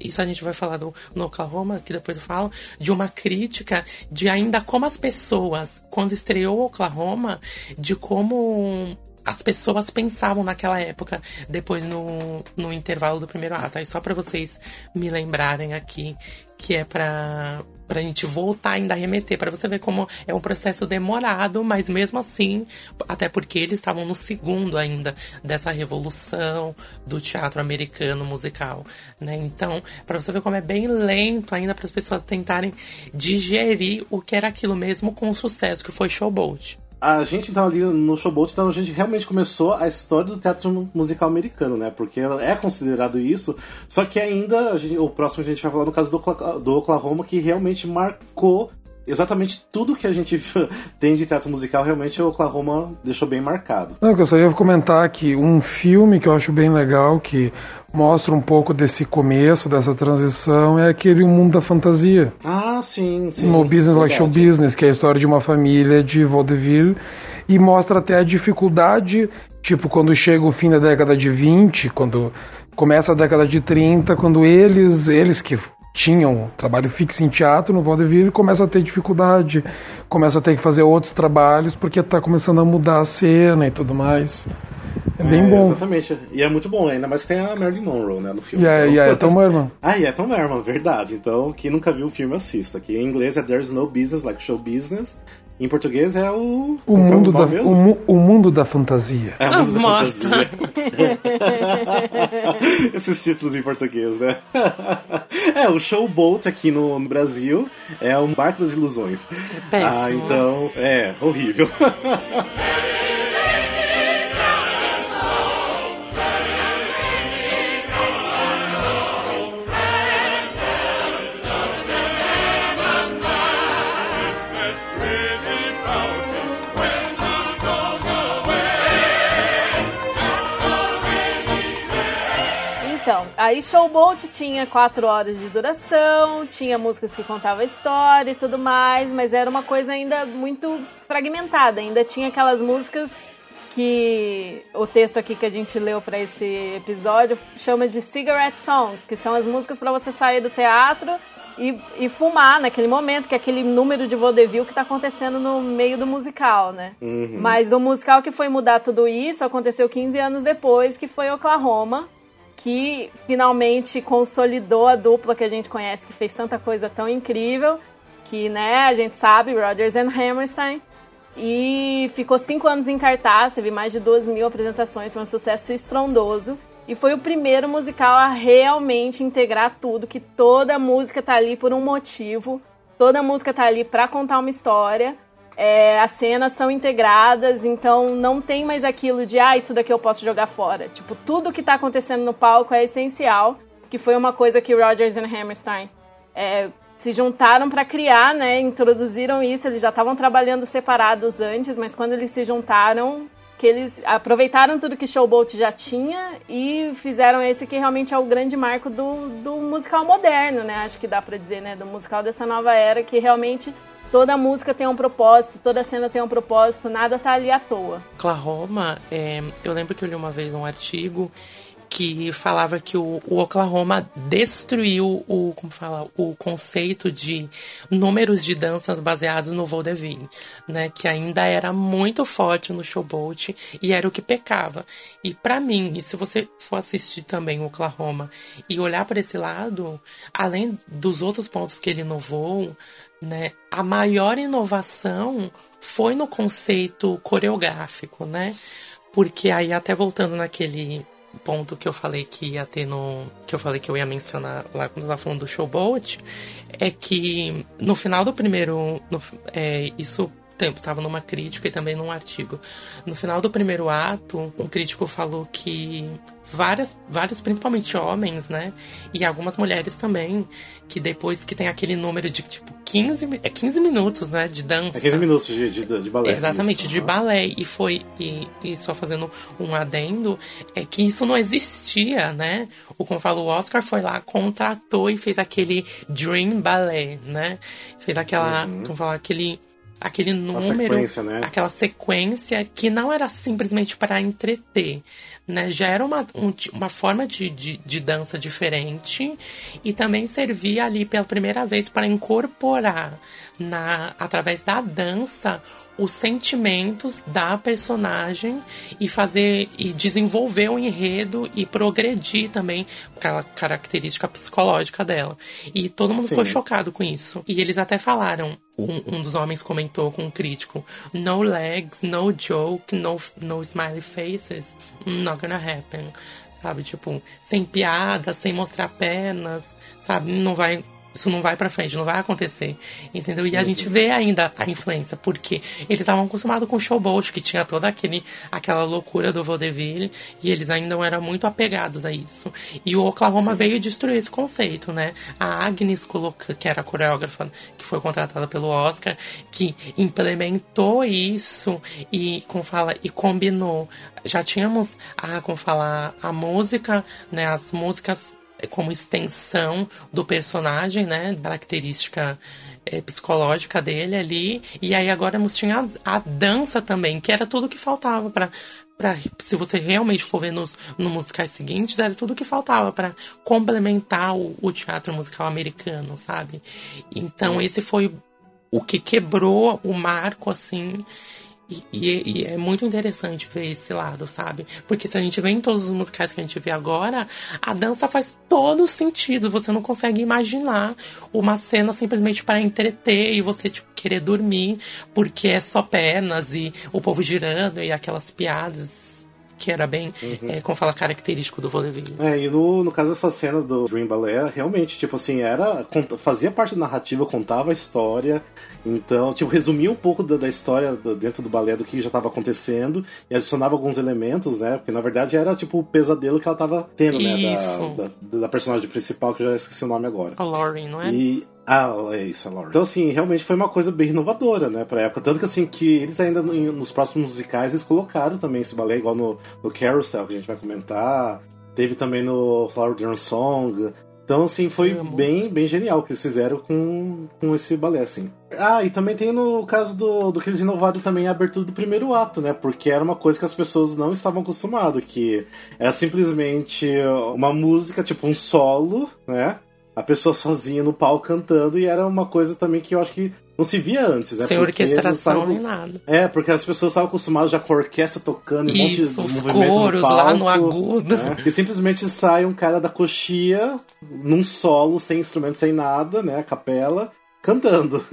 isso a gente vai falar do, no Oklahoma, que depois eu falo, de uma crítica de ainda como as pessoas, quando estreou o Oklahoma, de como as pessoas pensavam naquela época, depois no, no intervalo do primeiro ato. Aí só pra vocês me lembrarem aqui, que é pra, pra gente voltar ainda a remeter, pra você ver como é um processo demorado, mas mesmo assim, até porque eles estavam no segundo ainda dessa revolução do teatro americano musical, né? Então, pra você ver como é bem lento ainda para as pessoas tentarem digerir o que era aquilo mesmo com o sucesso que foi Showboat. A gente então ali no Showboat, então a gente realmente começou a história do teatro musical americano, né? Porque é considerado isso, só que ainda gente- o próximo que a gente vai falar no caso do, do Oklahoma, que realmente marcou exatamente tudo que a gente [laughs] tem de teatro musical, realmente o Oklahoma deixou bem marcado. Não, eu só ia comentar que um filme que eu acho bem legal, que mostra um pouco desse começo, dessa transição, é aquele Mundo da Fantasia. Ah, sim, sim. no Business Like Show. Business, que é a história de uma família de vaudeville, e mostra até a dificuldade, tipo, quando chega o fim da década de 20, quando começa a década de 30, quando eles, eles que tinham trabalho fixo em teatro no vaudeville, começam a ter dificuldade, começam a ter que fazer outros trabalhos, porque tá começando a mudar a cena e tudo mais. É bem É, bom. Exatamente. E é muito bom, ainda mais que tem a Marilyn Monroe, né, no filme. E a, Então- e a Ethel Merman. [laughs] Ah, e é Tom Merman, verdade. Então, quem nunca viu o filme, assista. Que em inglês é There's No Business Like Show Business. Em português é o... O que é mundo, da, mesmo? o, mu- o mundo da fantasia. É, o mundo da fantasia. [laughs] Esses títulos em português, né? [laughs] é, o Showboat aqui no, no Brasil é um barco das ilusões. péssimo. Ah, então, é, horrível. [laughs] aí Showboat tinha quatro horas de duração, tinha músicas que contavam a história e tudo mais, mas era uma coisa ainda muito fragmentada. Ainda tinha aquelas músicas que o texto aqui que a gente leu para esse episódio chama de cigarette songs, que são as músicas para você sair do teatro e, e fumar naquele momento, que é aquele número de vaudeville que tá acontecendo no meio do musical, né? Mas o musical que foi mudar tudo isso aconteceu 15 anos depois, que foi Oklahoma, que finalmente consolidou a dupla que a gente conhece, que fez tanta coisa tão incrível, que, né, a gente sabe, Rodgers and Hammerstein. E ficou cinco anos em cartaz, teve mais de duas mil apresentações, foi um sucesso estrondoso. E foi o primeiro musical a realmente integrar tudo, que toda música tá ali por um motivo, toda música tá ali para contar uma história. É, as cenas são integradas, então não tem mais aquilo de, ah, isso daqui eu posso jogar fora. Tipo, tudo que tá acontecendo no palco é essencial, que foi uma coisa que Rodgers e Hammerstein é, se juntaram para criar, né? Introduziram isso, eles já estavam trabalhando separados antes, mas quando eles se juntaram, que eles aproveitaram tudo que Showboat já tinha e fizeram esse que realmente é o grande marco do, do musical moderno, né? Acho que dá para dizer, né? Do musical dessa nova era, que realmente toda música tem um propósito, toda cena tem um propósito, nada tá ali à toa. Oklahoma, é, eu lembro que eu li uma vez um artigo que falava que o, o Oklahoma destruiu o, como fala, o conceito de números de danças baseados no vaudeville, né, que ainda era muito forte no showboat e era o que pecava. E pra mim, e se você for assistir também o Oklahoma e olhar para esse lado, além dos outros pontos que ele inovou, né, a maior inovação foi no conceito coreográfico, né? Porque aí até voltando naquele ponto que eu falei que ia ter no. que eu falei que eu ia mencionar lá quando eu tava falando do showboat, é que no final do primeiro. no- é, isso tempo estava numa crítica e também num artigo. No final do primeiro ato, um crítico falou que várias, vários, principalmente homens, né? E algumas mulheres também, que depois que tem aquele número de tipo 15, é 15 minutos, né? De dança. É 15 minutos de, de, de balé. Exatamente, isso. de Aham. balé. E foi, e, e só fazendo um adendo, é que isso não existia, né? O, como fala, o Oscar foi lá, contratou e fez aquele Dream Ballet, né? Fez aquela, como falar, aquele, aquele número, sequência, né? aquela sequência que não era simplesmente para entreter. Né, já era uma, um uma forma de, de, de dança diferente e também servia ali pela primeira vez para incorporar na, através da dança os sentimentos da personagem e fazer e desenvolver o enredo e progredir também aquela característica psicológica dela. E todo mundo ficou Sim. chocado com isso. E eles até falaram, um, um dos homens comentou com um crítico, no legs, no joke, no, no smiley faces, not gonna happen. Sabe, tipo, sem piada, sem mostrar pernas, sabe, não vai isso não vai pra frente, não vai acontecer. Entendeu? E a gente vê ainda a influência, porque eles estavam acostumados com o showboat, que tinha toda aquele, aquela loucura do vaudeville, e eles ainda não eram muito apegados a isso. E o Oklahoma veio destruir esse conceito, né? A Agnes que era a coreógrafa que foi contratada pelo Oscar, que implementou isso e, como fala, e combinou. Já tínhamos a, como fala, a música, né? As músicas como extensão do personagem, né? Característica é, psicológica dele ali. E aí agora tinha a, a dança também, que era tudo que faltava para Pra, se você realmente for ver nos, nos musicais seguintes, era tudo que faltava para complementar o, o teatro musical americano, sabe? Então esse foi o que quebrou o marco, assim. E, e- e é muito interessante ver esse lado, sabe? Porque se a gente vê em todos os musicais que a gente vê agora, a dança faz todo sentido. Você não consegue imaginar uma cena simplesmente para entreter e você, tipo, querer dormir, porque é só pernas e o povo girando e aquelas piadas que era bem, é, como fala, característico do vaudeville. É, e no, no caso dessa cena do Dream Ballet, realmente, tipo assim, era. fazia parte da narrativa, contava a história. Então, tipo, resumia um pouco da, da história dentro do balé do que já estava acontecendo e adicionava alguns elementos, né? Porque na verdade era tipo o pesadelo que ela tava tendo, né? Isso. Da, da, da personagem principal, que eu já esqueci o nome agora. A Lauren, não é? E. Ah, é isso, a Laura. Então, assim, realmente foi uma coisa bem inovadora, né, pra época. Tanto que, assim, que eles ainda, no- nos próximos musicais, eles colocaram também esse balé, igual no, no Carousel, que a gente vai comentar. Teve também no Flower Drum Song. Então, assim, foi bem, bem genial o que eles fizeram com, com esse balé, assim. Ah, e também tem no caso do, do que eles inovaram também a abertura do primeiro ato, né? Porque era uma coisa que as pessoas não estavam acostumadas, que era simplesmente uma música, tipo um solo, né? A pessoa sozinha no palco cantando, e era uma coisa também que eu acho que não se via antes, né? Sem Porque orquestração nem nada. É, porque as pessoas estavam acostumadas já com a orquestra tocando, e um monte de Isso, os movimento no coros lá no palco, agudo. né? E simplesmente sai um cara da coxia num solo, sem instrumento, sem nada, né? A capela, cantando. [laughs]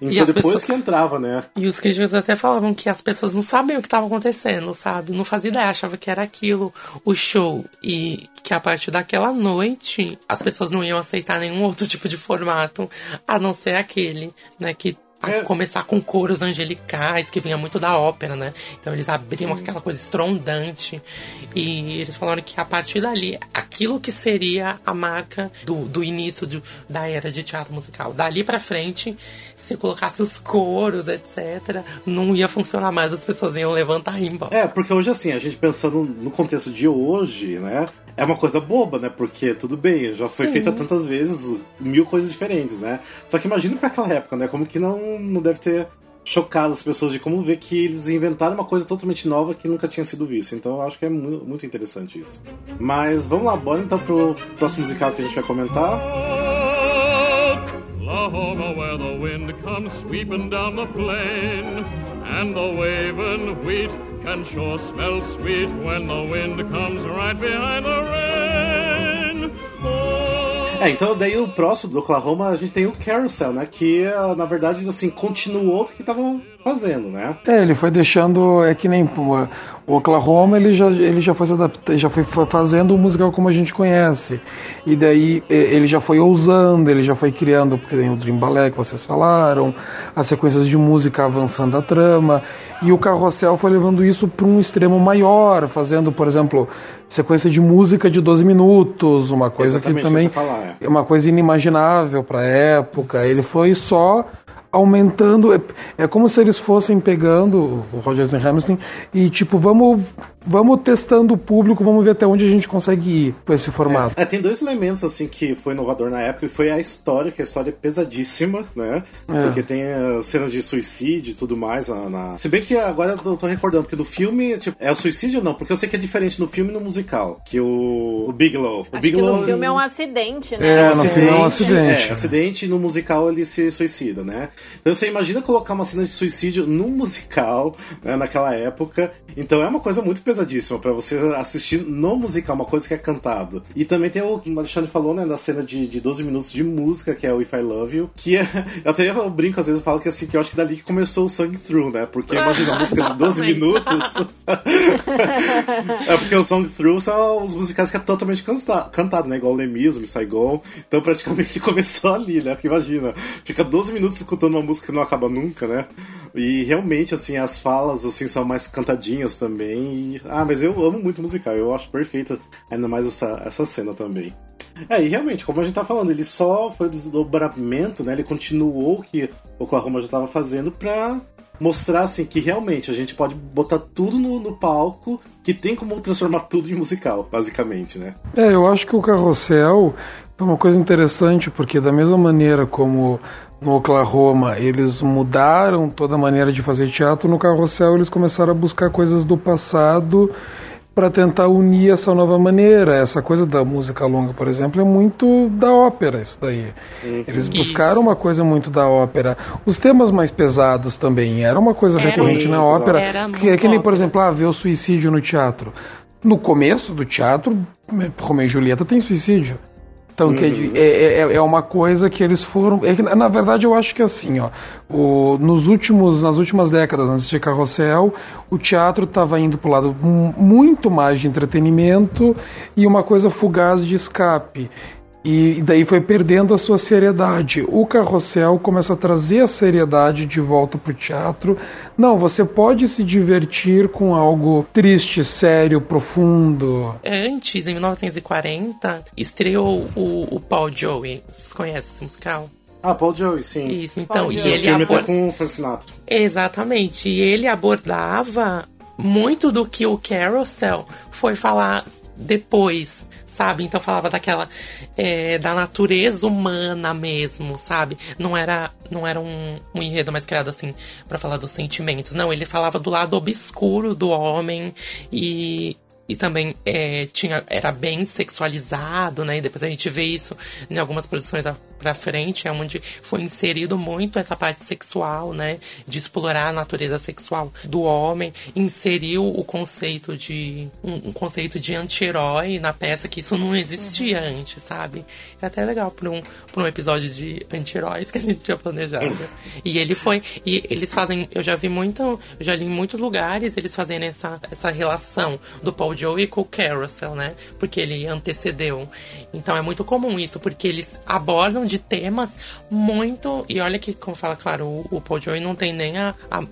E então depois pessoas- que entrava, né? E os críticos até falavam que as pessoas não sabiam o que estava acontecendo, sabe? Não fazia ideia, achava que era aquilo o show. E que a partir daquela noite as pessoas não iam aceitar nenhum outro [laughs] tipo de formato, a não ser aquele, né? Que a É. começar com coros angelicais, que vinha muito da ópera, né? Então eles abriam aquela coisa estrondante. E eles falaram que a partir dali, aquilo que seria a marca do, do início do- da era de teatro musical. Dali pra frente, se colocasse os coros, etc., não ia funcionar mais, as pessoas iam levantar e ir embora. É, porque hoje, assim, a gente pensando no contexto de hoje, né? É uma coisa boba, né? Porque tudo bem, já foi Sim. feita tantas vezes, mil coisas diferentes, né? Só que imagina pra aquela época, né? Como que não, não deve ter chocado as pessoas de como ver que eles inventaram uma coisa totalmente nova que nunca tinha sido vista. Então eu acho que é mu- muito interessante isso. Mas vamos lá, bora então pro próximo musical que a gente vai comentar. Oklahoma, where the wind comes sweeping down the plain, and the waving wheat can sure smell sweet when the wind comes right behind the rain. Oh, É, então daí o próximo do Oklahoma a gente tem o Carousel, né? Que ah, na verdade assim continuou do que tava fazendo, né? É, ele foi deixando. É que nem o Oklahoma, ele já, ele já foi adaptando, já foi fa- fazendo o musical como a gente conhece. E daí é, ele já foi ousando, ele já foi criando, porque tem o Dream Ballet que vocês falaram, as sequências de música avançando a trama. E o Carrossel foi levando isso para um extremo maior, fazendo, por exemplo, sequência de música de 12 minutos, uma coisa Exatamente que também é. é uma coisa inimaginável para a época. Ele foi só aumentando. É, é como se eles fossem pegando o Roger e Hamilton e tipo, vamos, vamos testando o público, vamos ver até onde a gente consegue ir com esse formato. É, tem dois elementos assim que foi inovador na época e foi a história, que a história é pesadíssima, né? É. Porque tem uh, cenas de suicídio e tudo mais na, na- Se bem que agora eu tô, tô recordando, porque no filme, tipo, é o suicídio ou não? Porque eu sei que é diferente no filme e no musical. Que o, o Bigelow. O Acho Bigelow. no filme é um acidente, né? É, no filme é um acidente. É, acidente e no musical ele se suicida, né? Então você imagina colocar uma cena de suicídio num musical, né, naquela época. Então é uma coisa muito pesadíssima pra você assistir no musical, uma coisa que é cantado. E também tem o que o Alexandre falou, né, da cena de, de 12 minutos de música, que é o If I Love You, que é, [laughs] eu até eu brinco às vezes, eu falo que assim, que eu acho que dali que começou o Song Through, né? Porque imagina a música de 12 Exatamente. minutos. [laughs] é porque o Song Through são os musicais que é totalmente canta- cantado, né? Igual o Lemis, o Miss Saigon. Então praticamente [laughs] começou ali, né? Porque imagina, fica 12 minutos escutando uma música que não acaba nunca, né? E realmente, assim, as falas, assim, são mais cantadinhas também. E... Ah, mas eu amo muito musical, eu acho perfeita ainda mais essa, essa cena também. É, e realmente, como a gente tá falando, ele só foi desdobramento, né? Ele continuou o que o Oklahoma já tava fazendo pra mostrar, assim, que realmente a gente pode botar tudo no, no palco, que tem como transformar tudo em musical, basicamente, né? É, eu acho que o Carrossel é uma coisa interessante, porque da mesma maneira como no Oklahoma eles mudaram toda a maneira de fazer teatro, no Carrossel eles começaram a buscar coisas do passado para tentar unir essa nova maneira. Essa coisa da música longa, por exemplo, é muito da ópera, isso daí. Eles buscaram Isso. uma coisa muito da ópera. Os temas mais pesados também era uma coisa Era recorrente na ópera, era que é que nem, por exemplo, ah, ver o suicídio no teatro. No começo do teatro, Romeu e Julieta tem suicídio. Então, que é, é, é uma coisa que eles foram. é que, na verdade, eu acho que assim, ó, o, nos últimos, nas últimas décadas, antes de Carrossel, o teatro estava indo para o lado mu- muito mais de entretenimento e uma coisa fugaz de escape. E daí foi perdendo a sua seriedade. O Carrossel começa a trazer a seriedade de volta para o teatro. Não, você pode se divertir com algo triste, sério, profundo. Antes, em 1940, estreou o, o Paul Joey. Vocês conhecem esse musical? Ah, Paul Joey, sim. Isso, então. Paul E ele filme tá abor- com o Frank Sinatra. Exatamente. E ele abordava muito do que o Carousel foi falar depois, sabe? Então falava daquela é, da natureza humana mesmo, sabe? Não era não era um, um enredo mais criado assim pra falar dos sentimentos. Não, ele falava do lado obscuro do homem e e também é, tinha, era bem sexualizado, né? E depois a gente vê isso em algumas produções da, pra frente, é onde foi inserido muito essa parte sexual, né? De explorar a natureza sexual do homem, inseriu o conceito de. um, um conceito de anti-herói na peça, que isso não existia antes, sabe? É até legal pra um, pra um episódio de anti-heróis que a gente tinha planejado. e ele foi. E eles fazem. Eu já vi muito. Eu já li em muitos lugares eles fazendo essa, essa relação do Paul Joey com o Carousel, né? Porque ele antecedeu. Então é muito comum isso, porque eles abordam de temas muito. E olha que, como fala, claro, o, o Paul Joey não tem nem a- a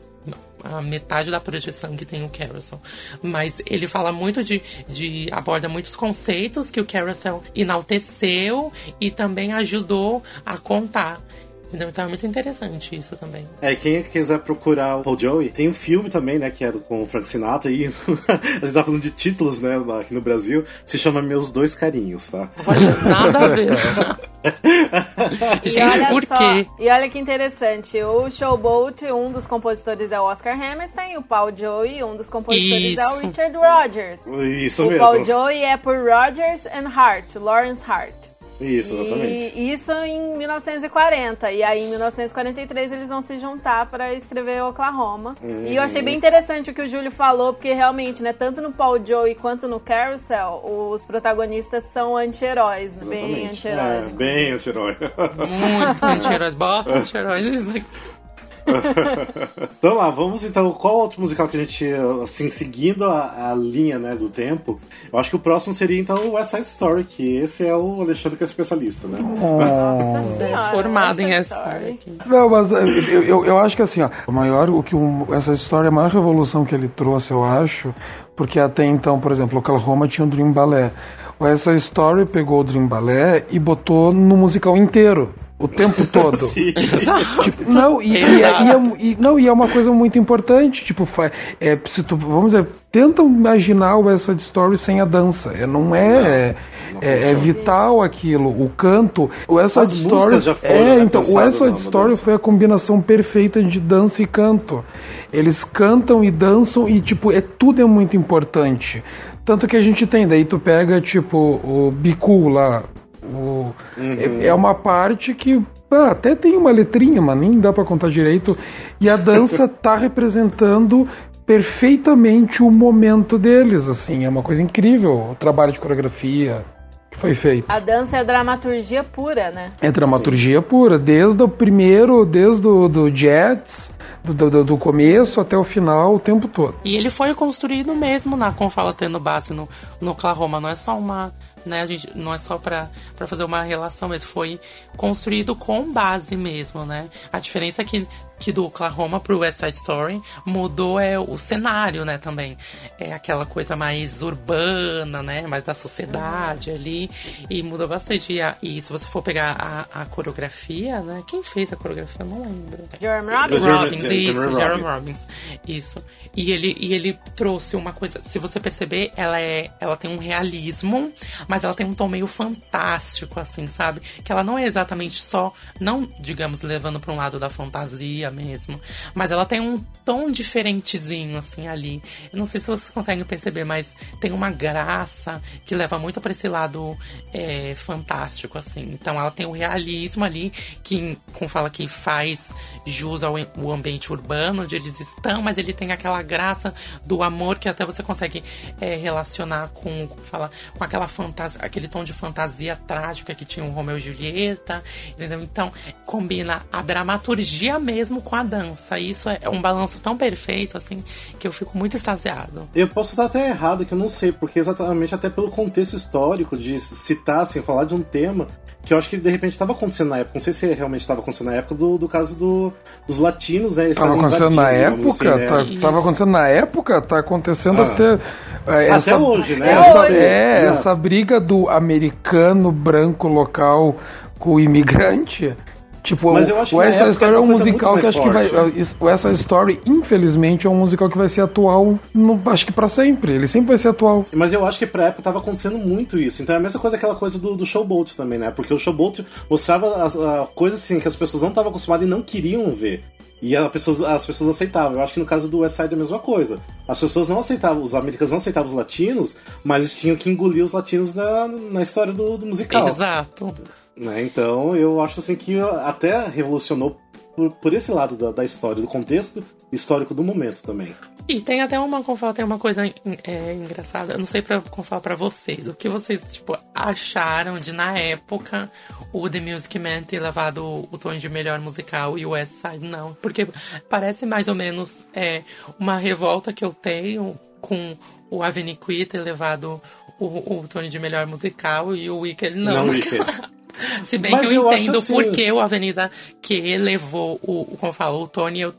a metade da projeção que tem o Carousel. Mas ele fala muito de, de. aborda muitos conceitos que o Carousel enalteceu e também ajudou a contar. Então é muito interessante isso também. É, quem quiser procurar o Paul Joey, tem um filme também, né, que é do- com o Frank Sinatra, e [laughs] a gente tá falando de títulos, né, aqui no Brasil, se chama Meus Dois Carinhos, tá? Olha, nada a ver. [laughs] E Gente, por só- quê? E olha que interessante, o Showboat, um dos compositores é o Oscar Hammerstein, o Paul Joey, um dos compositores é o Isso. Richard Rogers. Isso o mesmo. Paul Joey é por Rogers and Hart, Lawrence Hart. Isso, exatamente. E isso em 1940. E aí, em 1943, eles vão se juntar para escrever Oklahoma. E eu achei bem interessante o que o Júlio falou, porque realmente, né, tanto no Paul Joey quanto no Carousel, os protagonistas são anti-heróis, né? bem anti-heróis. É, bem anti-herói. Muito [laughs] anti-heróis. Bota anti-heróis. [laughs] [laughs] então lá, vamos então. Qual outro musical que a gente, assim, seguindo a, a, linha né, do tempo? Eu acho que o próximo seria então o West Side Story, que esse é o Alexandre que é especialista, né? Nossa senhora, Formado em West. Side Não, mas eu, eu, eu acho que assim, ó, o maior, o que o, essa história, a maior revolução que ele trouxe, eu acho, porque até então, por exemplo, Oklahoma tinha o Dream Ballet. Essa Story pegou o Dream Ballet e botou no musical inteiro. O tempo todo. [laughs] Sim. Tipo, não, e, e, é- e é, e- não, e é uma coisa muito importante. Tipo, fa- é, se tu, vamos dizer, tenta imaginar o Side Story sem a dança. É, não é. é, é vital aquilo. O canto. O músicas Story. já foram, é, né, então, o na Story foi a combinação perfeita de dança e canto. Eles cantam e dançam e, tipo, é, tudo é muito importante. Tanto que a gente tem, daí tu pega, tipo, o Bicu lá. O, é, é uma parte que ah, até tem uma letrinha, mas nem dá pra contar direito. E a dança [laughs] tá representando perfeitamente o momento deles, assim. É uma coisa incrível o trabalho de coreografia que foi feito. A dança é dramaturgia pura, né? É dramaturgia pura, desde o primeiro, desde o do Jets, do, do, do começo até o final, o tempo todo. E ele foi construído mesmo na como fala tendo base no, no Oklahoma, não é só uma, né, a gente não é só pra fazer uma relação, mas foi construído com base mesmo, né? A diferença é que que do Oklahoma pro West Side Story mudou é o cenário, né, também. É aquela coisa mais urbana, né, mais da sociedade ali e mudou bastante. E, a- e se você for pegar a, a coreografia, né, quem fez a coreografia, eu não lembro. Jeremy O Robbins? Robbins, isso. Jeremy Robbins, isso. E ele, e ele trouxe uma coisa, se você perceber, ela é, ela tem um realismo, mas ela tem um tom meio fantástico, assim, sabe? Que ela não é exatamente só, não, digamos, levando para um lado da fantasia mesmo, mas ela tem um tom diferentezinho, assim, ali. Eu não sei se vocês conseguem perceber, mas tem uma graça que leva muito para esse lado é, fantástico, assim. Então ela tem o realismo ali, que, como fala que faz jus ao o ambiente urbano onde eles estão, mas ele tem aquela graça do amor que até você consegue é, relacionar com, fala, com aquela fantasia, aquele tom de fantasia trágica que tinha o Romeu e Julieta, entendeu? Então combina a dramaturgia mesmo com a dança. E isso é um balanço tão perfeito, assim, que eu fico muito extasiado. Eu posso estar até errado, que eu não sei, porque exatamente até pelo contexto histórico de citar, assim, falar de um tema que eu acho que de repente estava acontecendo na época. Não sei se realmente estava acontecendo na época do, do caso do, dos latinos, né? Eles Tava estavam acontecendo na época, assim, né? tá- acontecendo na época, tá acontecendo Ah. até. é, essa, hoje, né? Essa, Hoje. é, Não. essa briga do americano branco local com o imigrante. Tipo, Mas eu acho que o na West Side época Story é um musical que acho que mais vai. forte. O West Side Story, infelizmente, é um musical que vai ser atual, no, acho que pra sempre. Ele sempre vai ser atual. Mas eu acho que pra época tava acontecendo muito isso. Então é a mesma coisa aquela coisa do, do Showboat também, né? Porque o Showboat mostrava as- a, coisa assim que as pessoas não estavam acostumadas e não queriam ver. E a pessoas, as pessoas aceitavam. Eu acho que no caso do West Side é a mesma coisa. As pessoas não aceitavam, os americanos não aceitavam os latinos, mas tinham que engolir os latinos na, na história do, do musical. Exato. Né? Então eu acho assim que até revolucionou por, por esse lado da, da história, do contexto histórico do momento também. E tem até uma, como fala, tem uma coisa é, engraçada. Eu não sei pra, como falar pra vocês. O que vocês, tipo, acharam de, na época, o The Music Man ter levado o, o tom de melhor musical e o West Side não? Porque parece mais ou menos é, uma revolta que eu tenho com o Avenue Queen ter levado o, o Tony de melhor musical e o Wicked não. Não, Wicked. [laughs] [laughs] Se bem Mas que eu, eu entendo assim- por que o Avenida que levou o, o- como fala, o Tony, eu-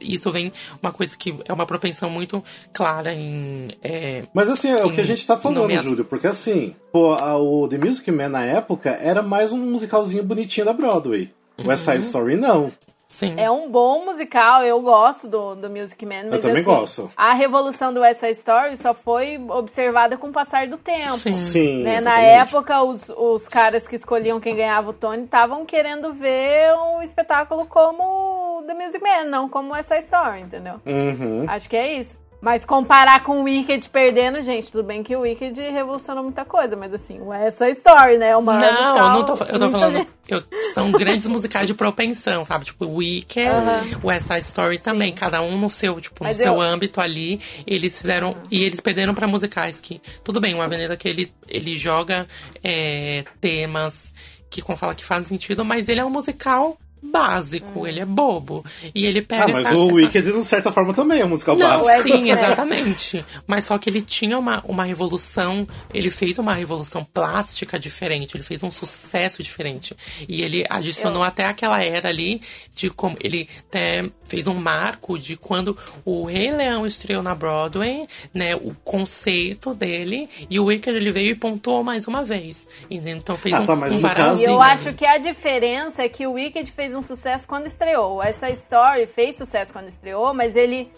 isso vem uma coisa que é uma propensão muito clara em. é, Mas assim, é o que a gente tá falando, Nomeação. Júlio, porque assim, pô, a- o The Music Man na época era mais um musicalzinho bonitinho da Broadway. O West Uhum. Side Story não. Sim. É um bom musical, eu gosto do, do Music Man, mas também assim, gosto. a revolução do West Side Story só foi observada com o passar do tempo. Sim. Sim. Né? Na época, os, os caras que escolhiam quem ganhava o Tony estavam querendo ver um espetáculo como The Music Man, não como essa Story, entendeu? Uhum. Acho que é isso. Mas comparar com o Wicked perdendo, gente, tudo bem que o Wicked revolucionou muita coisa, mas assim, o essa Story, né? O maior Não, eu não tô, eu tô falando. eu- são grandes musicais de propensão, sabe? Tipo, Wicked, West Side Story também. Cada um no seu, tipo, no Mas seu eu- âmbito ali. Eles fizeram. E eles perderam pra musicais que. Tudo bem, uma avenida que ele, ele joga é, temas que, como fala, que fazem sentido, mas ele é um musical básico, ele é bobo. E ele pega Ah, mas essa, o essa- Wicked, de certa forma, também é um musical Não, básico. é sim, exatamente. Mas só que ele tinha uma, uma revolução, ele fez uma revolução plástica diferente, ele fez um sucesso diferente. E ele adicionou até aquela era ali de como ele até fez um marco de quando o Rei Leão estreou na Broadway, né, o conceito dele, e o Wicked ele veio e pontuou mais uma vez. Então fez Ah, um, tá, mas um no E eu acho que a diferença é que o Wicked fez um sucesso quando estreou. Essa Story fez sucesso quando estreou, mas ele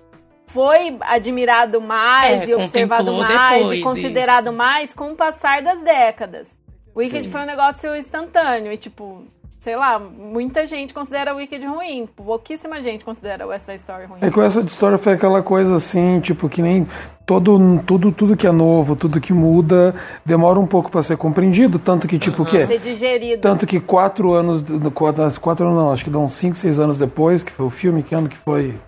foi admirado mais É, e observado mais depois, e considerado isso. mais com o passar das décadas. O Wicked Sim. foi um negócio instantâneo e, tipo, sei lá, muita gente considera o Wicked ruim. Pouquíssima gente considera essa Story ruim. É que essa história foi aquela coisa assim, tipo, que nem todo, tudo, tudo que é novo, tudo que muda, demora um pouco pra ser compreendido, tanto que, tipo, o quê? Ser digerido. Tanto que quatro anos, quatro, quatro anos não, acho que dão cinco, seis anos depois, que foi o filme, que ano que foi?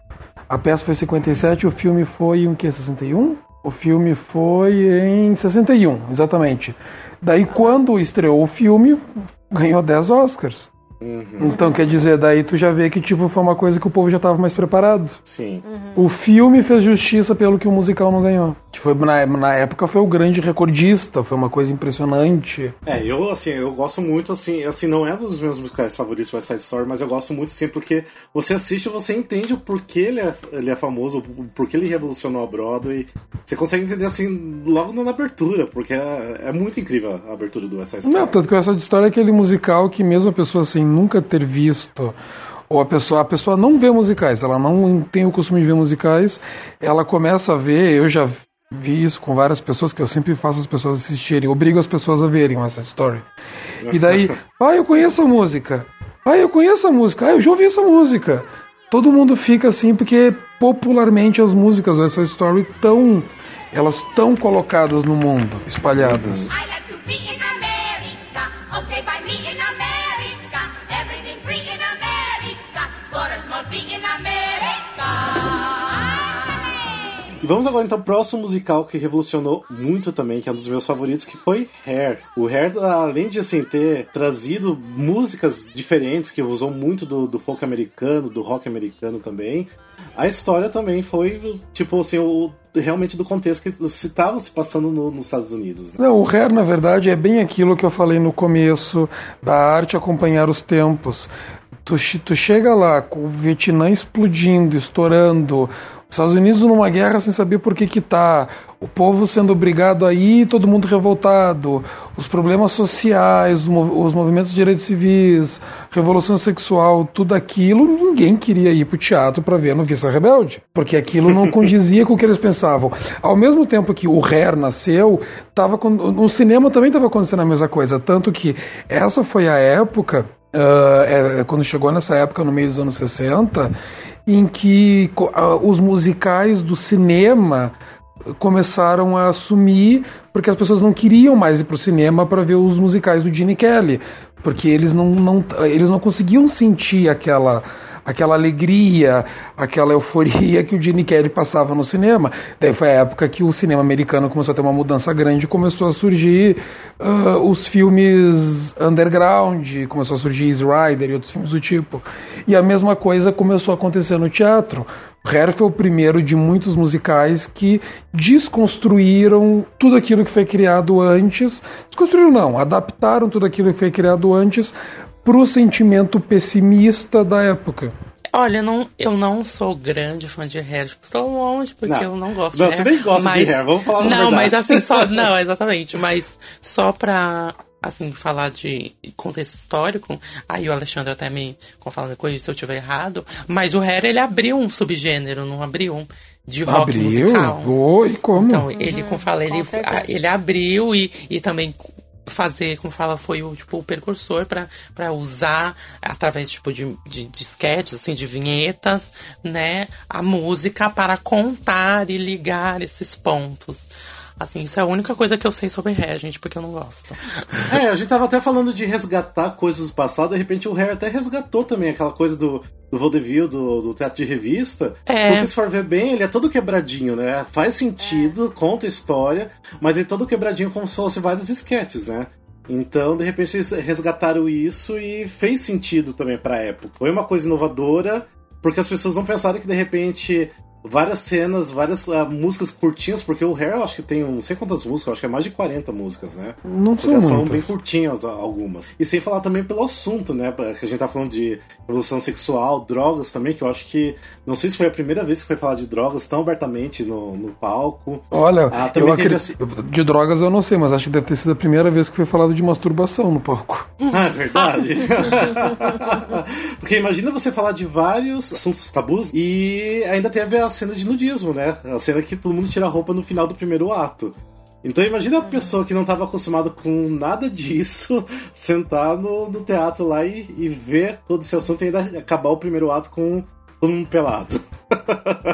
A peça foi em 57, o filme foi em que, 61? O filme foi em 61, exatamente. Daí quando estreou o filme, ganhou 10 Oscars. Uhum, Então quer dizer, daí tu já vê que tipo foi uma coisa que o povo já estava mais preparado. sim. O filme fez justiça pelo que o musical não ganhou. Que foi na, na época foi o grande recordista, foi uma coisa impressionante. É, eu, assim, eu gosto muito, assim, assim, não é um dos meus musicais favoritos, West Side Story, mas eu gosto muito, assim, porque você assiste e você entende o porquê ele é, ele é famoso, o porquê ele revolucionou a Broadway. Você consegue entender, assim, logo na abertura, porque é, é muito incrível a abertura do West Side Story. Não, tanto que essa história é aquele musical que mesmo a pessoa sem nunca ter visto ou a pessoa, a pessoa não vê musicais, ela não tem o costume de ver musicais, ela começa a ver, eu já vi isso com várias pessoas, que eu sempre faço as pessoas assistirem, obrigo as pessoas a verem essa história. E daí, [laughs] ah, eu conheço a música. Ah, eu conheço a música. Ah, eu já ouvi essa música. Todo mundo fica assim porque popularmente as músicas dessa story estão elas estão colocadas no mundo, espalhadas. Vamos agora então pro próximo musical que revolucionou muito também, que é um dos meus favoritos, que foi Hair. O Hair, além de assim, ter trazido músicas diferentes, que usou muito do, do folk americano, do rock americano também, a história também foi, tipo assim, o, realmente do contexto que se se passando no- nos Estados Unidos. Né? Não, o Hair, na verdade, é bem aquilo que eu falei no começo, da arte acompanhar os tempos. Tu, tu chega lá com o Vietnã explodindo, estourando, os Estados Unidos numa guerra sem saber por que que tá, o povo sendo obrigado a ir, todo mundo revoltado, os problemas sociais, os movimentos de direitos civis, revolução sexual, tudo aquilo, ninguém queria ir pro teatro para ver a Noviça Rebelde, porque aquilo não [laughs] condizia com o que eles pensavam. Ao mesmo tempo que o Hair nasceu, tava, no cinema também estava acontecendo a mesma coisa, tanto que essa foi a época ah, é, quando chegou nessa época, no meio dos anos 60, em que ah, os musicais do cinema começaram a sumir porque as pessoas não queriam mais ir para o cinema para ver os musicais do Gene Kelly, porque eles não, não, eles não conseguiam sentir aquela aquela alegria, aquela euforia que o Gene Kelly passava no cinema. Daí foi a época que o cinema americano começou a ter uma mudança grande começou a surgir ah, os filmes underground, começou a surgir Easy Rider e outros filmes do tipo. E a mesma coisa começou a acontecer no teatro. Hair foi o primeiro de muitos musicais que desconstruíram tudo aquilo que foi criado antes. Desconstruíram não, adaptaram tudo aquilo que foi criado antes para o sentimento pessimista da época. Olha, eu não, eu não sou grande fã de Hair. Tipo, estou longe porque Não. eu não gosto Não, de você Hair. nem gosta de mas, Hair, vamos falar Não, mas assim, só. [laughs] Não, exatamente. Mas só pra assim, falar de contexto histórico, aí o Alexandre até me fala me corrija se eu estiver errado, mas o Hair ele abriu um subgênero, não abriu? De rock Abriu? musical. Oi, como? Então, ele, como fala, ele, com certeza. a- ele abriu e, e também fazer, como fala, foi o, tipo, o precursor para usar, através tipo, de, de, de sketches, assim, de vinhetas, né, a música para contar e ligar esses pontos. Assim, isso é a única coisa que eu sei sobre Hair, gente, porque eu não gosto. É, a gente tava até falando de resgatar coisas do passado, de repente o Harry até resgatou também aquela coisa do, do vaudeville, do, do teatro de revista. É. Porque se for ver bem, ele é todo quebradinho, né? Faz sentido, conta história, mas ele é todo quebradinho como se fosse vários esquetes, né? Então, de repente, eles resgataram isso e fez sentido também pra época. Foi uma coisa inovadora, porque as pessoas não pensaram que de repente várias cenas, várias uh, músicas curtinhas, porque o Hair eu acho que tem um, não sei quantas músicas, eu acho que é mais de 40 músicas, né? Não são são muitas. bem curtinhas algumas. E sem falar também pelo assunto, né? Que a gente tá falando de revolução sexual, drogas também, que eu acho que. Não sei se foi a primeira vez que foi falar de drogas tão abertamente no, no palco. Olha, Ah, também eu teve acredito, de drogas eu não sei, mas acho que deve ter sido a primeira vez que foi falado de masturbação no palco. Ah, é verdade. [laughs] Porque imagina você falar de vários assuntos tabus e ainda teve a cena de nudismo, né? A cena que todo mundo tira a roupa no final do primeiro ato. Então imagina a pessoa que não estava acostumada com nada disso [laughs] sentar no, no teatro lá e, e ver todo esse assunto e ainda acabar o primeiro ato com todo mundo pelado.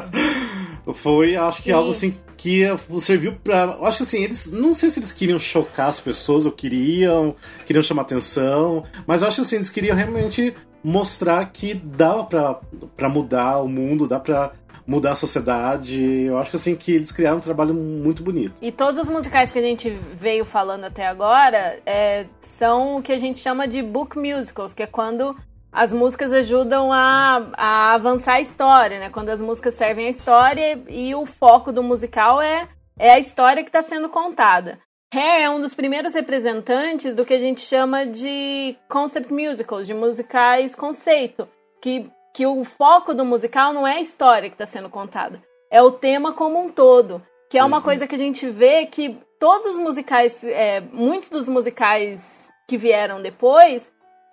[laughs] Foi, acho que Sim. algo assim que serviu pra. eu Acho que assim, eles. Não sei se eles queriam chocar as pessoas ou queriam, queriam chamar atenção, mas eu acho que assim, eles queriam realmente mostrar que dava pra, pra mudar o mundo, dá pra mudar a sociedade. Eu acho que assim, que eles criaram um trabalho muito bonito. E todos os musicais que a gente veio falando até agora é, são o que a gente chama de book musicals, que é quando as músicas ajudam a, a avançar a história, né? Quando as músicas servem a história e o foco do musical é, é a história que está sendo contada. Hair é um dos primeiros representantes do que a gente chama de concept musicals, de musicais conceito, que, que o foco do musical não é a história que está sendo contada, é o tema como um todo, que é uma coisa que a gente vê que todos os musicais, é, muitos dos musicais que vieram depois,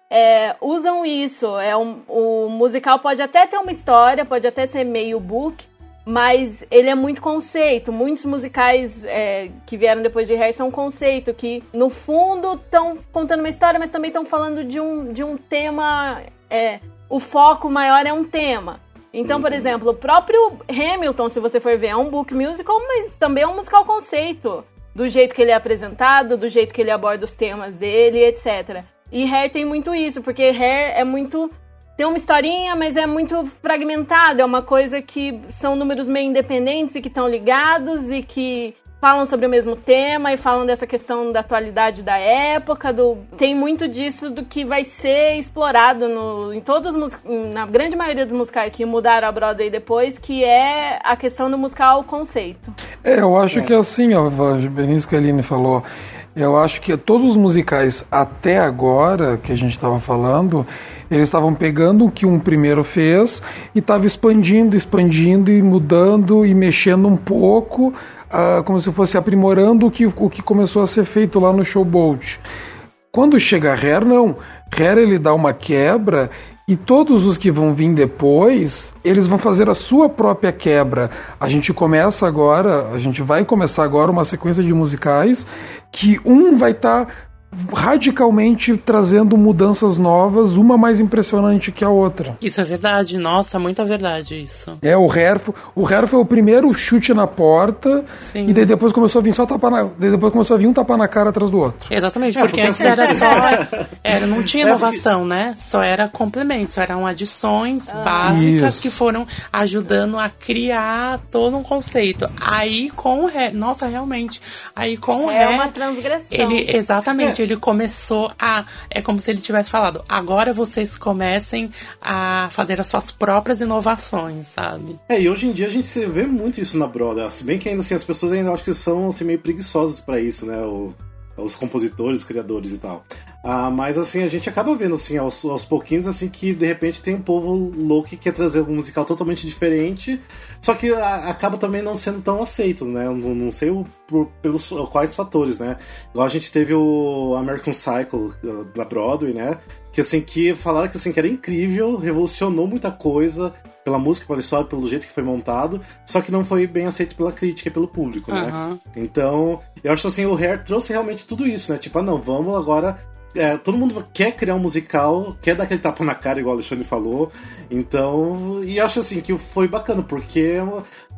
é, usam isso. É um, o musical pode até ter uma história, pode até ser meio book, mas ele é muito conceito. Muitos musicais é, que vieram depois de Hair são conceito, que no fundo estão contando uma história, mas também estão falando de um, de um tema. É, o foco maior é um tema. Então, por exemplo, o próprio Hamilton, se você for ver, é um book musical, mas também é um musical conceito. Do jeito que ele é apresentado, do jeito que ele aborda os temas dele, etc. E Hair tem muito isso, porque Hair é muito. Tem uma historinha, mas é muito fragmentado. É uma coisa que são números meio independentes e que estão ligados e que falam sobre o mesmo tema e falam dessa questão da atualidade da época. Do... Tem muito disso do que vai ser explorado no, em todos os mus- na grande maioria dos musicais que mudaram a Broadway depois, que é a questão do musical conceito. É, eu acho que assim, ó, a Aline falou. Eu acho que todos os musicais até agora que a gente estava falando, eles estavam pegando o que um primeiro fez e estava expandindo, expandindo e mudando e mexendo um pouco, ah, como se fosse aprimorando o que, o que começou a ser feito lá no Showboat. Quando chega Hair, não. Hair ele dá uma quebra e todos os que vão vir depois, eles vão fazer a sua própria quebra. A gente começa agora, a gente vai começar agora uma sequência de musicais que um vai estar radicalmente trazendo mudanças novas, uma mais impressionante que a outra. Isso é verdade, nossa, muita verdade isso. É, o Hair, fo- o Hair foi o primeiro chute na porta Sim. e daí depois começou a vir só tapa na, daí depois começou a vir um tapa na cara atrás do outro. Exatamente, É, porque, porque antes era só. Era, não tinha É, inovação, né? Só era complemento, só eram adições básicas Isso. que foram ajudando a criar todo um conceito. Aí com o ré. Nossa, realmente. Aí com o É uma transgressão. Ele, exatamente, ele começou a. É como se ele tivesse falado: agora vocês comecem a fazer as suas próprias inovações, sabe? É, e hoje em dia a gente vê muito isso na Broadway. Se bem que ainda assim as pessoas ainda acho que são assim, meio preguiçosas pra isso, né? O- os compositores, os criadores e tal. Ah, mas assim, a gente acaba vendo assim, aos, aos pouquinhos, assim, que de repente tem um povo louco que quer trazer um musical totalmente diferente, só que a- acaba também não sendo tão aceito, né? Não, não sei o, por- pelos quais fatores, né? Igual a gente teve o American Cycle uh, da Broadway, né? Que assim, que falaram que assim, que era incrível, revolucionou muita coisa pela música, pela história, pelo jeito que foi montado, só que não foi bem aceito pela crítica e pelo público, né? Aham. Então, eu acho assim, o Hair trouxe realmente tudo isso, né? Tipo, ah, não, vamos agora. é, todo mundo quer criar um musical, quer dar aquele tapa na cara, igual o Alexandre falou. Então, e eu acho assim que foi bacana, porque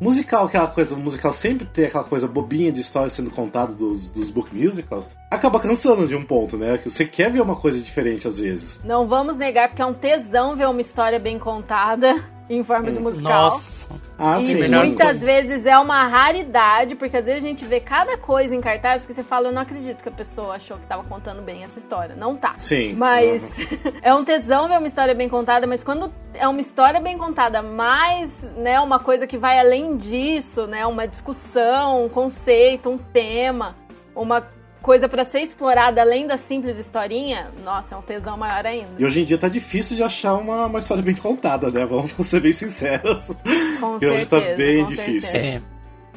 musical, aquela coisa, musical sempre ter aquela coisa bobinha de história sendo contada dos, dos book musicals, acaba cansando de um ponto, né? Que você quer ver uma coisa diferente às vezes. Não vamos negar, porque é um tesão ver uma história bem contada. Em forma de musical. Nossa. Ah, E sim. melhor muitas coisa. vezes é uma raridade, porque às vezes a gente vê cada coisa em cartaz que você fala, eu não acredito que a pessoa achou que tava contando bem essa história. Não tá. Sim. Mas [laughs] é um tesão ver uma história bem contada, mas quando é uma história bem contada, mais, né, uma coisa que vai além disso, né, uma discussão, um conceito, um tema, uma coisa pra ser explorada além da simples historinha, nossa, é um tesão maior ainda. E hoje em dia tá difícil de achar uma, uma história bem contada, né? Vamos [laughs] ser bem sinceros. Com [laughs] E hoje certeza, tá bem com difícil. certeza. É.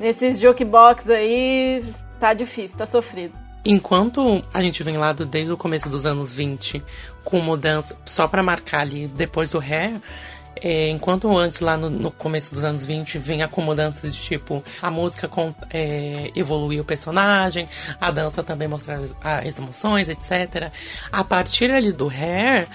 Nesses jukebox aí, tá difícil, tá sofrido. Enquanto a gente vem lá desde o começo dos anos 20 com mudança, só pra marcar ali depois do Hair, é, enquanto antes, lá no, no começo dos anos 20, vinha com de tipo, a música com, é, evoluía o personagem, a dança também mostrava as, as emoções, etc. A partir ali do Hair,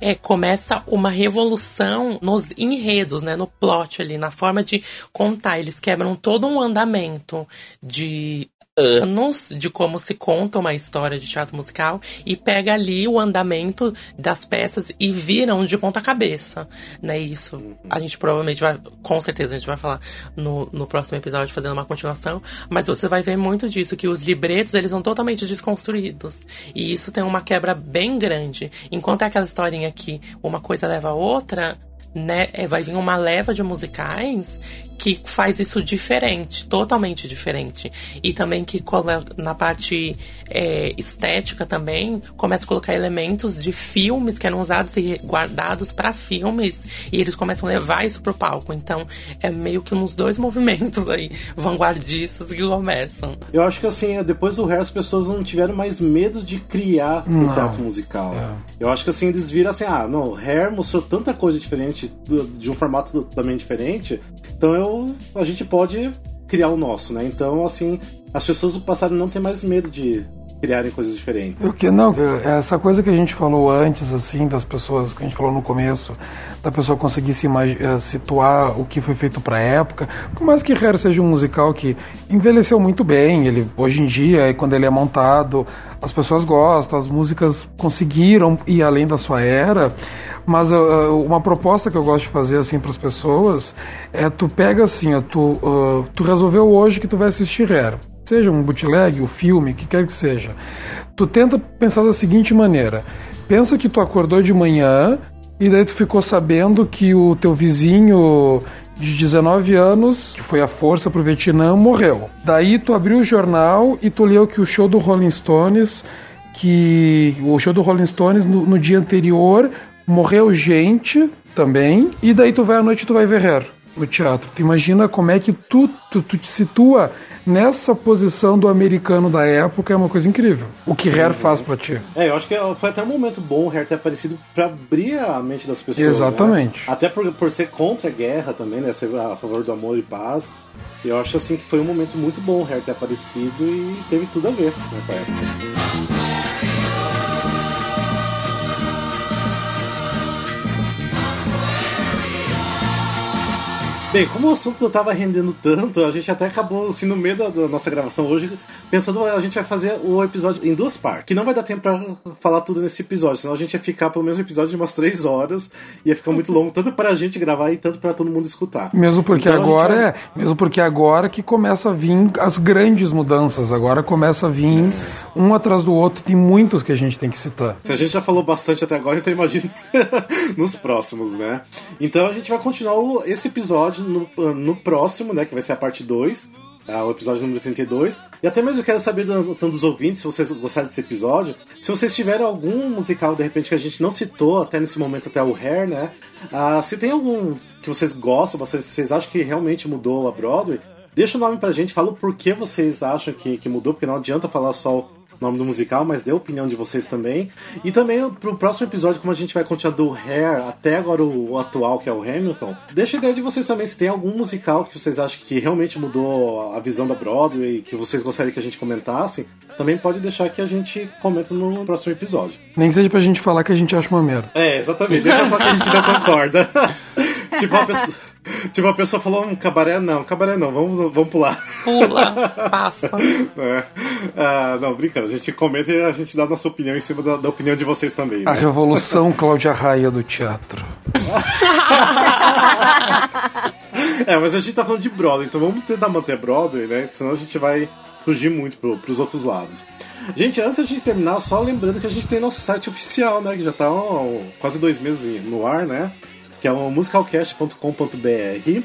é, começa uma revolução nos enredos, né? No plot ali, na forma de contar. Eles quebram todo um andamento de anos de como se conta uma história de teatro musical e pega ali o andamento das peças e viram de ponta cabeça, né? Isso a gente provavelmente vai, com certeza a gente vai falar no, no próximo episódio fazendo uma continuação, mas você vai ver muito disso, que os libretos eles são totalmente desconstruídos e isso tem uma quebra bem grande. Enquanto é aquela historinha que uma coisa leva a outra, né, é, vai vir uma leva de musicais que faz isso diferente, totalmente diferente. E também que come- na parte é, estética também começa a colocar elementos de filmes que eram usados e guardados para filmes e eles começam a levar isso pro palco. Então é meio que uns dois [laughs] movimentos aí vanguardistas que começam. Eu acho que assim, depois do Hair, as pessoas não tiveram mais medo de criar o Não. teatro musical. É. Eu acho que assim, eles viram assim, ah, não, o Hair mostrou tanta coisa diferente, de um formato também diferente, então eu, a gente pode criar o nosso, né? Então, assim, as pessoas do passado não têm mais medo de criarem coisas diferentes. O que não, essa coisa que a gente falou antes, assim, das pessoas, que a gente falou no começo, da pessoa conseguir se eh, situar o que foi feito pra época, por mais que Hair seja um musical que envelheceu muito bem, ele hoje em dia, quando ele é montado, as pessoas gostam, as músicas conseguiram ir além da sua era, mas ah, uma proposta que eu gosto de fazer assim para as pessoas é tu pega assim, ó, tu, ah, tu resolveu hoje que tu vai assistir Hair seja um bootleg, o filme, o que quer que seja. Tu tenta pensar da seguinte maneira: pensa que tu acordou de manhã e daí tu ficou sabendo que o teu vizinho de 19 anos, que foi a força pro Vietnã, morreu. Daí tu abriu o jornal e tu leu que o show do Rolling Stones, que o show do Rolling Stones no, no dia anterior morreu gente também, e daí tu vai à noite e tu vai ver Hair no teatro. Tu imagina como é que tu, tu, tu te situa nessa posição do americano da época, é uma coisa incrível. O que Hair faz pra ti. É, eu acho que foi até um momento bom o Hair ter aparecido pra abrir a mente das pessoas. Exatamente. né? Até por, por ser contra a guerra também, né? Ser a favor do amor e paz. Eu acho assim que foi um momento muito bom o Hair ter aparecido e teve tudo a ver né, com a época. Bem, como o assunto tava rendendo tanto, a gente até acabou, assim, no meio da, da nossa gravação hoje, pensando, a gente vai fazer o episódio em duas partes. Que não vai dar tempo pra falar tudo nesse episódio, senão a gente ia ficar pelo um episódio de umas três horas, ia ficar muito longo, tanto pra gente gravar e tanto pra todo mundo escutar. Mesmo porque Então a agora vai- é, mesmo porque agora que começa a vir as grandes mudanças. Agora começa a vir um atrás do outro, tem muitos que a gente tem que citar. Se a gente já falou bastante até agora, então imagina [laughs] nos próximos, né? Então a gente vai continuar esse episódio no, no próximo, né? Que vai ser a parte 2. é, o episódio número 32. E até mesmo quero saber do, dos ouvintes, se vocês gostaram desse episódio, se vocês tiverem algum musical, de repente, que a gente não citou até nesse momento, até o Hair, né? Ah, se tem algum que vocês gostam, vocês, vocês acham que realmente mudou a Broadway, deixa o nome pra gente, fala o porquê vocês acham que, que mudou, porque não adianta falar só nome do musical, mas dê a opinião de vocês também. E também pro próximo episódio, como a gente vai continuar do Hair até agora o, atual, que é o Hamilton, deixa a ideia de vocês também, se tem algum musical que vocês acham que realmente mudou a visão da Broadway, que vocês gostariam que a gente comentasse, também pode deixar que a gente comenta no próximo episódio. Nem que seja pra gente falar que a gente acha uma merda. É, exatamente. Deixa só que a gente não concorda. [laughs] tipo, a pessoa, [laughs] tipo, a pessoa falou um cabaré, não, cabaré não, vamos, vamos pular. Pula, [laughs] passa. É. Ah, não, brincando, a gente comenta e a gente dá a nossa opinião em cima da, da opinião de vocês também. A Né? revolução Cláudia Raia do teatro. [laughs] É, mas a gente tá falando de Broadway, então vamos tentar manter Broadway, né? Senão a gente vai fugir muito pro, pros outros lados. Gente, antes da gente terminar, só lembrando que a gente tem nosso site oficial, né? Que já tá ó, quase dois meses no ar, né? Que é o musicalcast.com.br.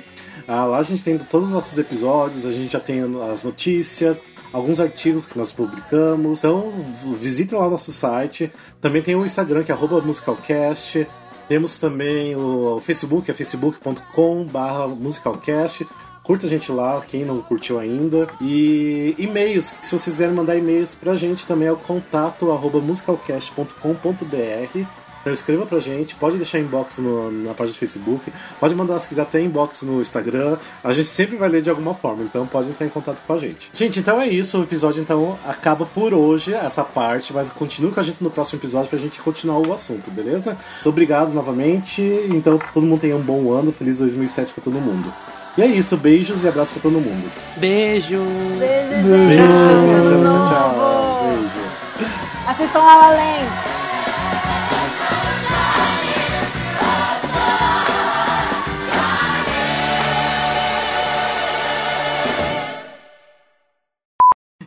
Ah, lá a gente tem todos os nossos episódios, a gente já tem as notícias, alguns artigos que nós publicamos. Então, visitem lá o nosso site. Também tem o Instagram, que é musicalcast. Temos também o Facebook, é facebook.com.br musicalcast. Curta a gente lá, quem não curtiu ainda. E e-mails, se vocês quiserem mandar e-mails pra gente, também é o contato musicalcast.com.br. Então escreva pra gente, pode deixar inbox no- na página do Facebook, pode mandar se quiser até inbox no Instagram. A gente sempre vai ler de alguma forma, então pode entrar em contato com a gente. Gente, então é isso, o episódio então acaba por hoje, essa parte, mas continue com a gente no próximo episódio pra gente continuar o assunto, beleza? Obrigado novamente, então todo mundo tenha um bom ano, feliz 2007 pra todo mundo. E é isso, beijos e abraços pra todo mundo. Beijo. Beijo, Beijo, gente. tchau, Ano tchau, novo. tchau. Beijo. Assistam a La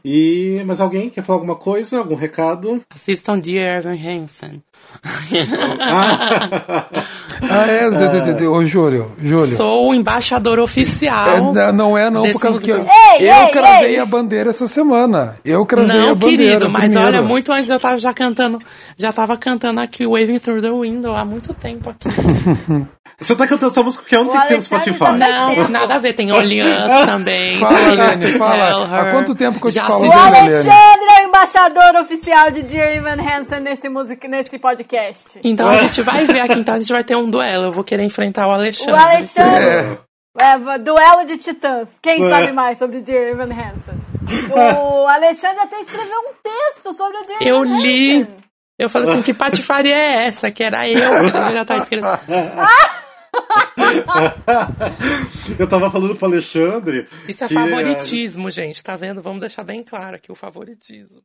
E mais alguém quer falar alguma coisa? Algum recado? Assistam Dear Evan Hansen. [laughs] Ah, é, de, de, de, de, ô Júlio, Júlio. Sou o embaixador É, oficial. não, não é não, por causa que eu. Ei, eu ei, cravei ei. a bandeira essa semana. Eu cravei a Não, bandeira querido, mas primeiro. olha, muito antes eu tava já cantando, já tava cantando aqui Waving Through the Window há muito tempo aqui. [laughs] Você tá cantando essa música porque eu não O tenho que ter no Spotify. tá Não, nada a ver, tem [laughs] Us também. Fala, tem Tell fala. Há quanto tempo que eu te Já falo O. Alexandre é o embaixador oficial de Dear Evan Hansen nesse, music, nesse podcast. Então a gente vai ver aqui, então a gente vai ter um duelo. Eu vou querer enfrentar o Alexandre. O Alexandre. É. É, duelo de titãs. Quem É. sabe mais sobre Dear Evan Hansen? O [laughs] Alexandre até escreveu um texto sobre o Dear Eu Evan li. Hansen. Eu falei assim, que patifaria é essa? Que era eu que deveria estar escrevendo. [laughs] [laughs] Eu tava falando pro Alexandre. Isso é favoritismo, gente, tá vendo? Vamos deixar bem claro aqui o favoritismo.